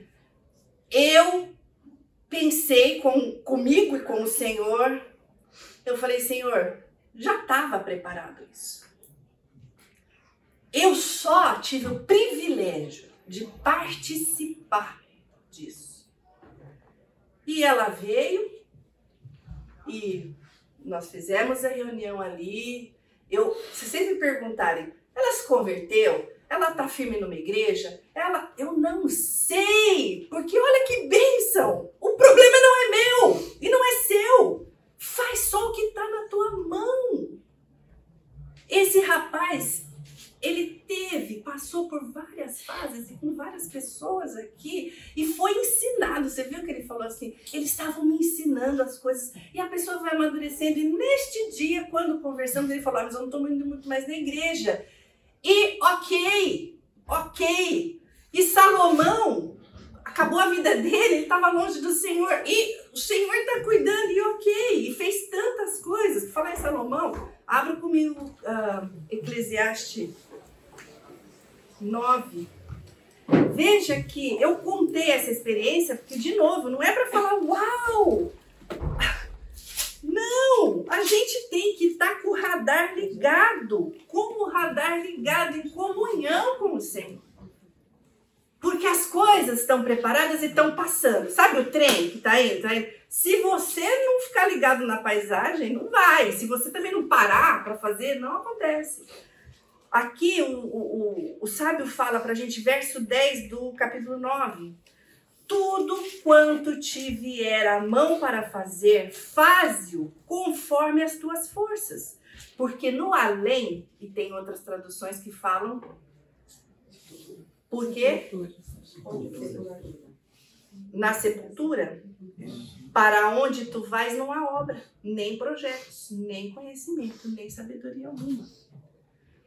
Eu pensei com, comigo e com o Senhor, eu falei, Senhor, já estava preparado isso. Eu só tive o privilégio de participar disso. E ela veio e nós fizemos a reunião ali, eu, se vocês me perguntarem, ela se converteu? Ela está firme numa igreja? Ela, eu não sei, porque olha que bênção! O problema não é meu e não é seu. Faz só o que está na tua mão. Esse rapaz ele teve, passou por várias fases e com várias pessoas aqui e foi ensinado. Você viu que ele falou assim? Eles estavam me ensinando as coisas e a pessoa vai amadurecendo. E neste dia, quando conversamos, ele falou: ah, Mas eu não estou indo muito mais na igreja. E ok, ok. E Salomão acabou a vida dele, ele estava longe do Senhor. E o Senhor está cuidando, e ok. E fez tantas coisas. Falar em Salomão, abra comigo uh, Eclesiastes 9. Veja que eu contei essa experiência, porque, de novo, não é para falar uau! Não! A gente tem que estar tá com o radar ligado, com o radar ligado em comunhão com o Senhor. Porque as coisas estão preparadas e estão passando. Sabe o trem que está indo? Tá indo? Se você não ficar ligado na paisagem, não vai. Se você também não parar para fazer, não acontece. Aqui o, o, o, sábio fala para a gente, verso 10 do capítulo 9. Tudo quanto te vier a mão para fazer, faze-o conforme as tuas forças. Porque no além, e tem outras traduções que falam, por quê? Na sepultura, para onde tu vais não há obra, nem projetos, nem conhecimento, nem sabedoria alguma.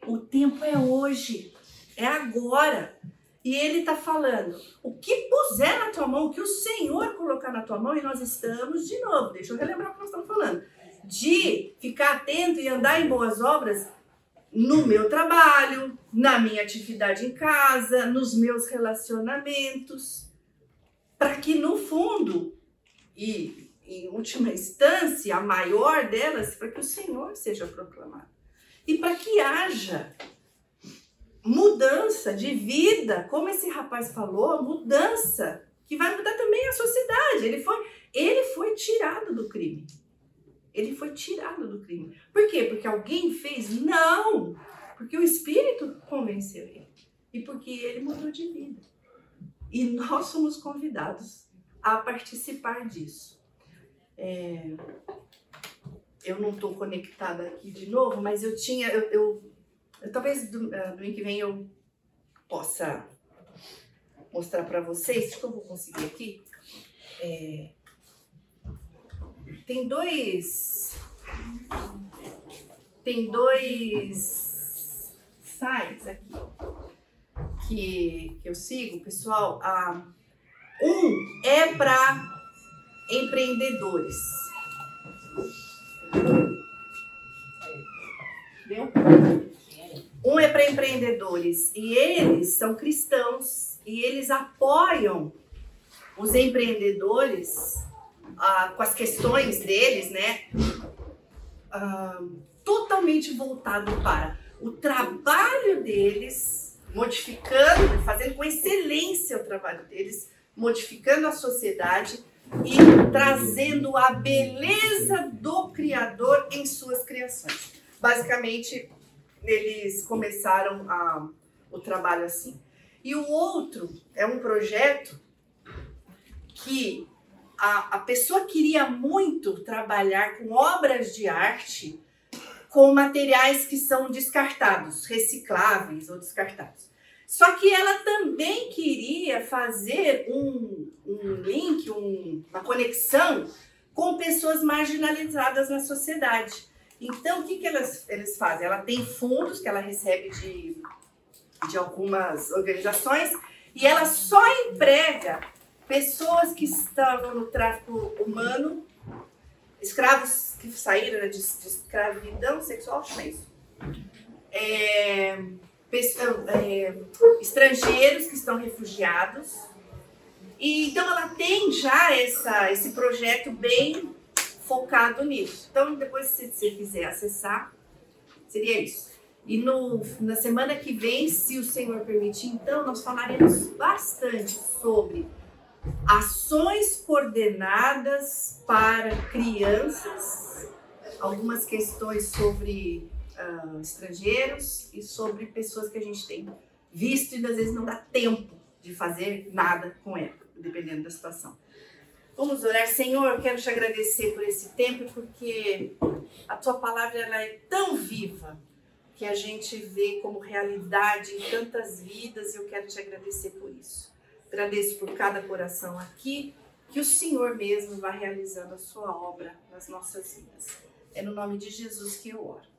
O tempo é hoje, é agora. E ele está falando: o que puser na tua mão, o que o Senhor colocar na tua mão, e nós estamos de novo, deixa eu relembrar o que nós estamos falando, de ficar atento e andar em boas obras no meu trabalho, na minha atividade em casa, nos meus relacionamentos, para que no fundo, e em última instância, a maior delas, para que o Senhor seja proclamado. E para que haja mudança de vida, como esse rapaz falou, mudança que vai mudar também a sociedade. Ele foi, ele foi tirado do crime. Ele foi tirado do crime. Por quê? Porque alguém fez? Não! Porque o Espírito convenceu ele. E porque ele mudou de vida. E nós somos convidados a participar disso. É, eu não estou conectada aqui de novo, mas eu tinha. Eu, eu, eu talvez do, uh, que vem eu possa mostrar para vocês. Acho que eu vou conseguir aqui. É, tem dois. Tem dois sites aqui que, que eu sigo, pessoal. Ah, um é para empreendedores. Um é para empreendedores e eles são cristãos e eles apoiam os empreendedores ah, com as questões deles, né? Ah, totalmente voltado para o trabalho deles, modificando, fazendo com excelência o trabalho deles, modificando a sociedade e trazendo a beleza do Criador em suas criações. Basicamente, eles começaram a, o trabalho assim. E o outro é um projeto que a, a pessoa queria muito trabalhar com obras de arte com materiais que são descartados, recicláveis ou descartados. Só que ela também queria fazer um, um link, um, uma conexão com pessoas marginalizadas na sociedade. Então, o que, que elas, eles fazem? Ela tem fundos que ela recebe de, de algumas organizações e ela só emprega pessoas que estavam no tráfico humano, escravos que saíram né, de, de escravidão sexual, chama isso. É, é, estrangeiros que estão refugiados. E, então ela tem já essa, esse projeto bem focado nisso. Então depois se você quiser acessar, seria isso. E no, na semana que vem, se o Senhor permitir, então nós falaremos bastante sobre ações coordenadas para crianças, algumas questões sobre uh, estrangeiros e sobre pessoas que a gente tem visto e às vezes não dá tempo de fazer nada com ela, dependendo da situação. Vamos orar, Senhor, quero te agradecer por esse tempo, porque a tua palavra ela é tão viva que a gente vê como realidade em tantas vidas e eu quero te agradecer por isso. Agradeço por cada coração aqui, que o Senhor mesmo vai realizando a sua obra nas nossas vidas. É no nome de Jesus que eu oro.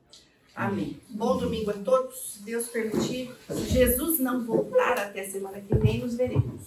Amém. Bom domingo a todos. Se Deus permitir, se Jesus não voltar até semana que vem, nos veremos.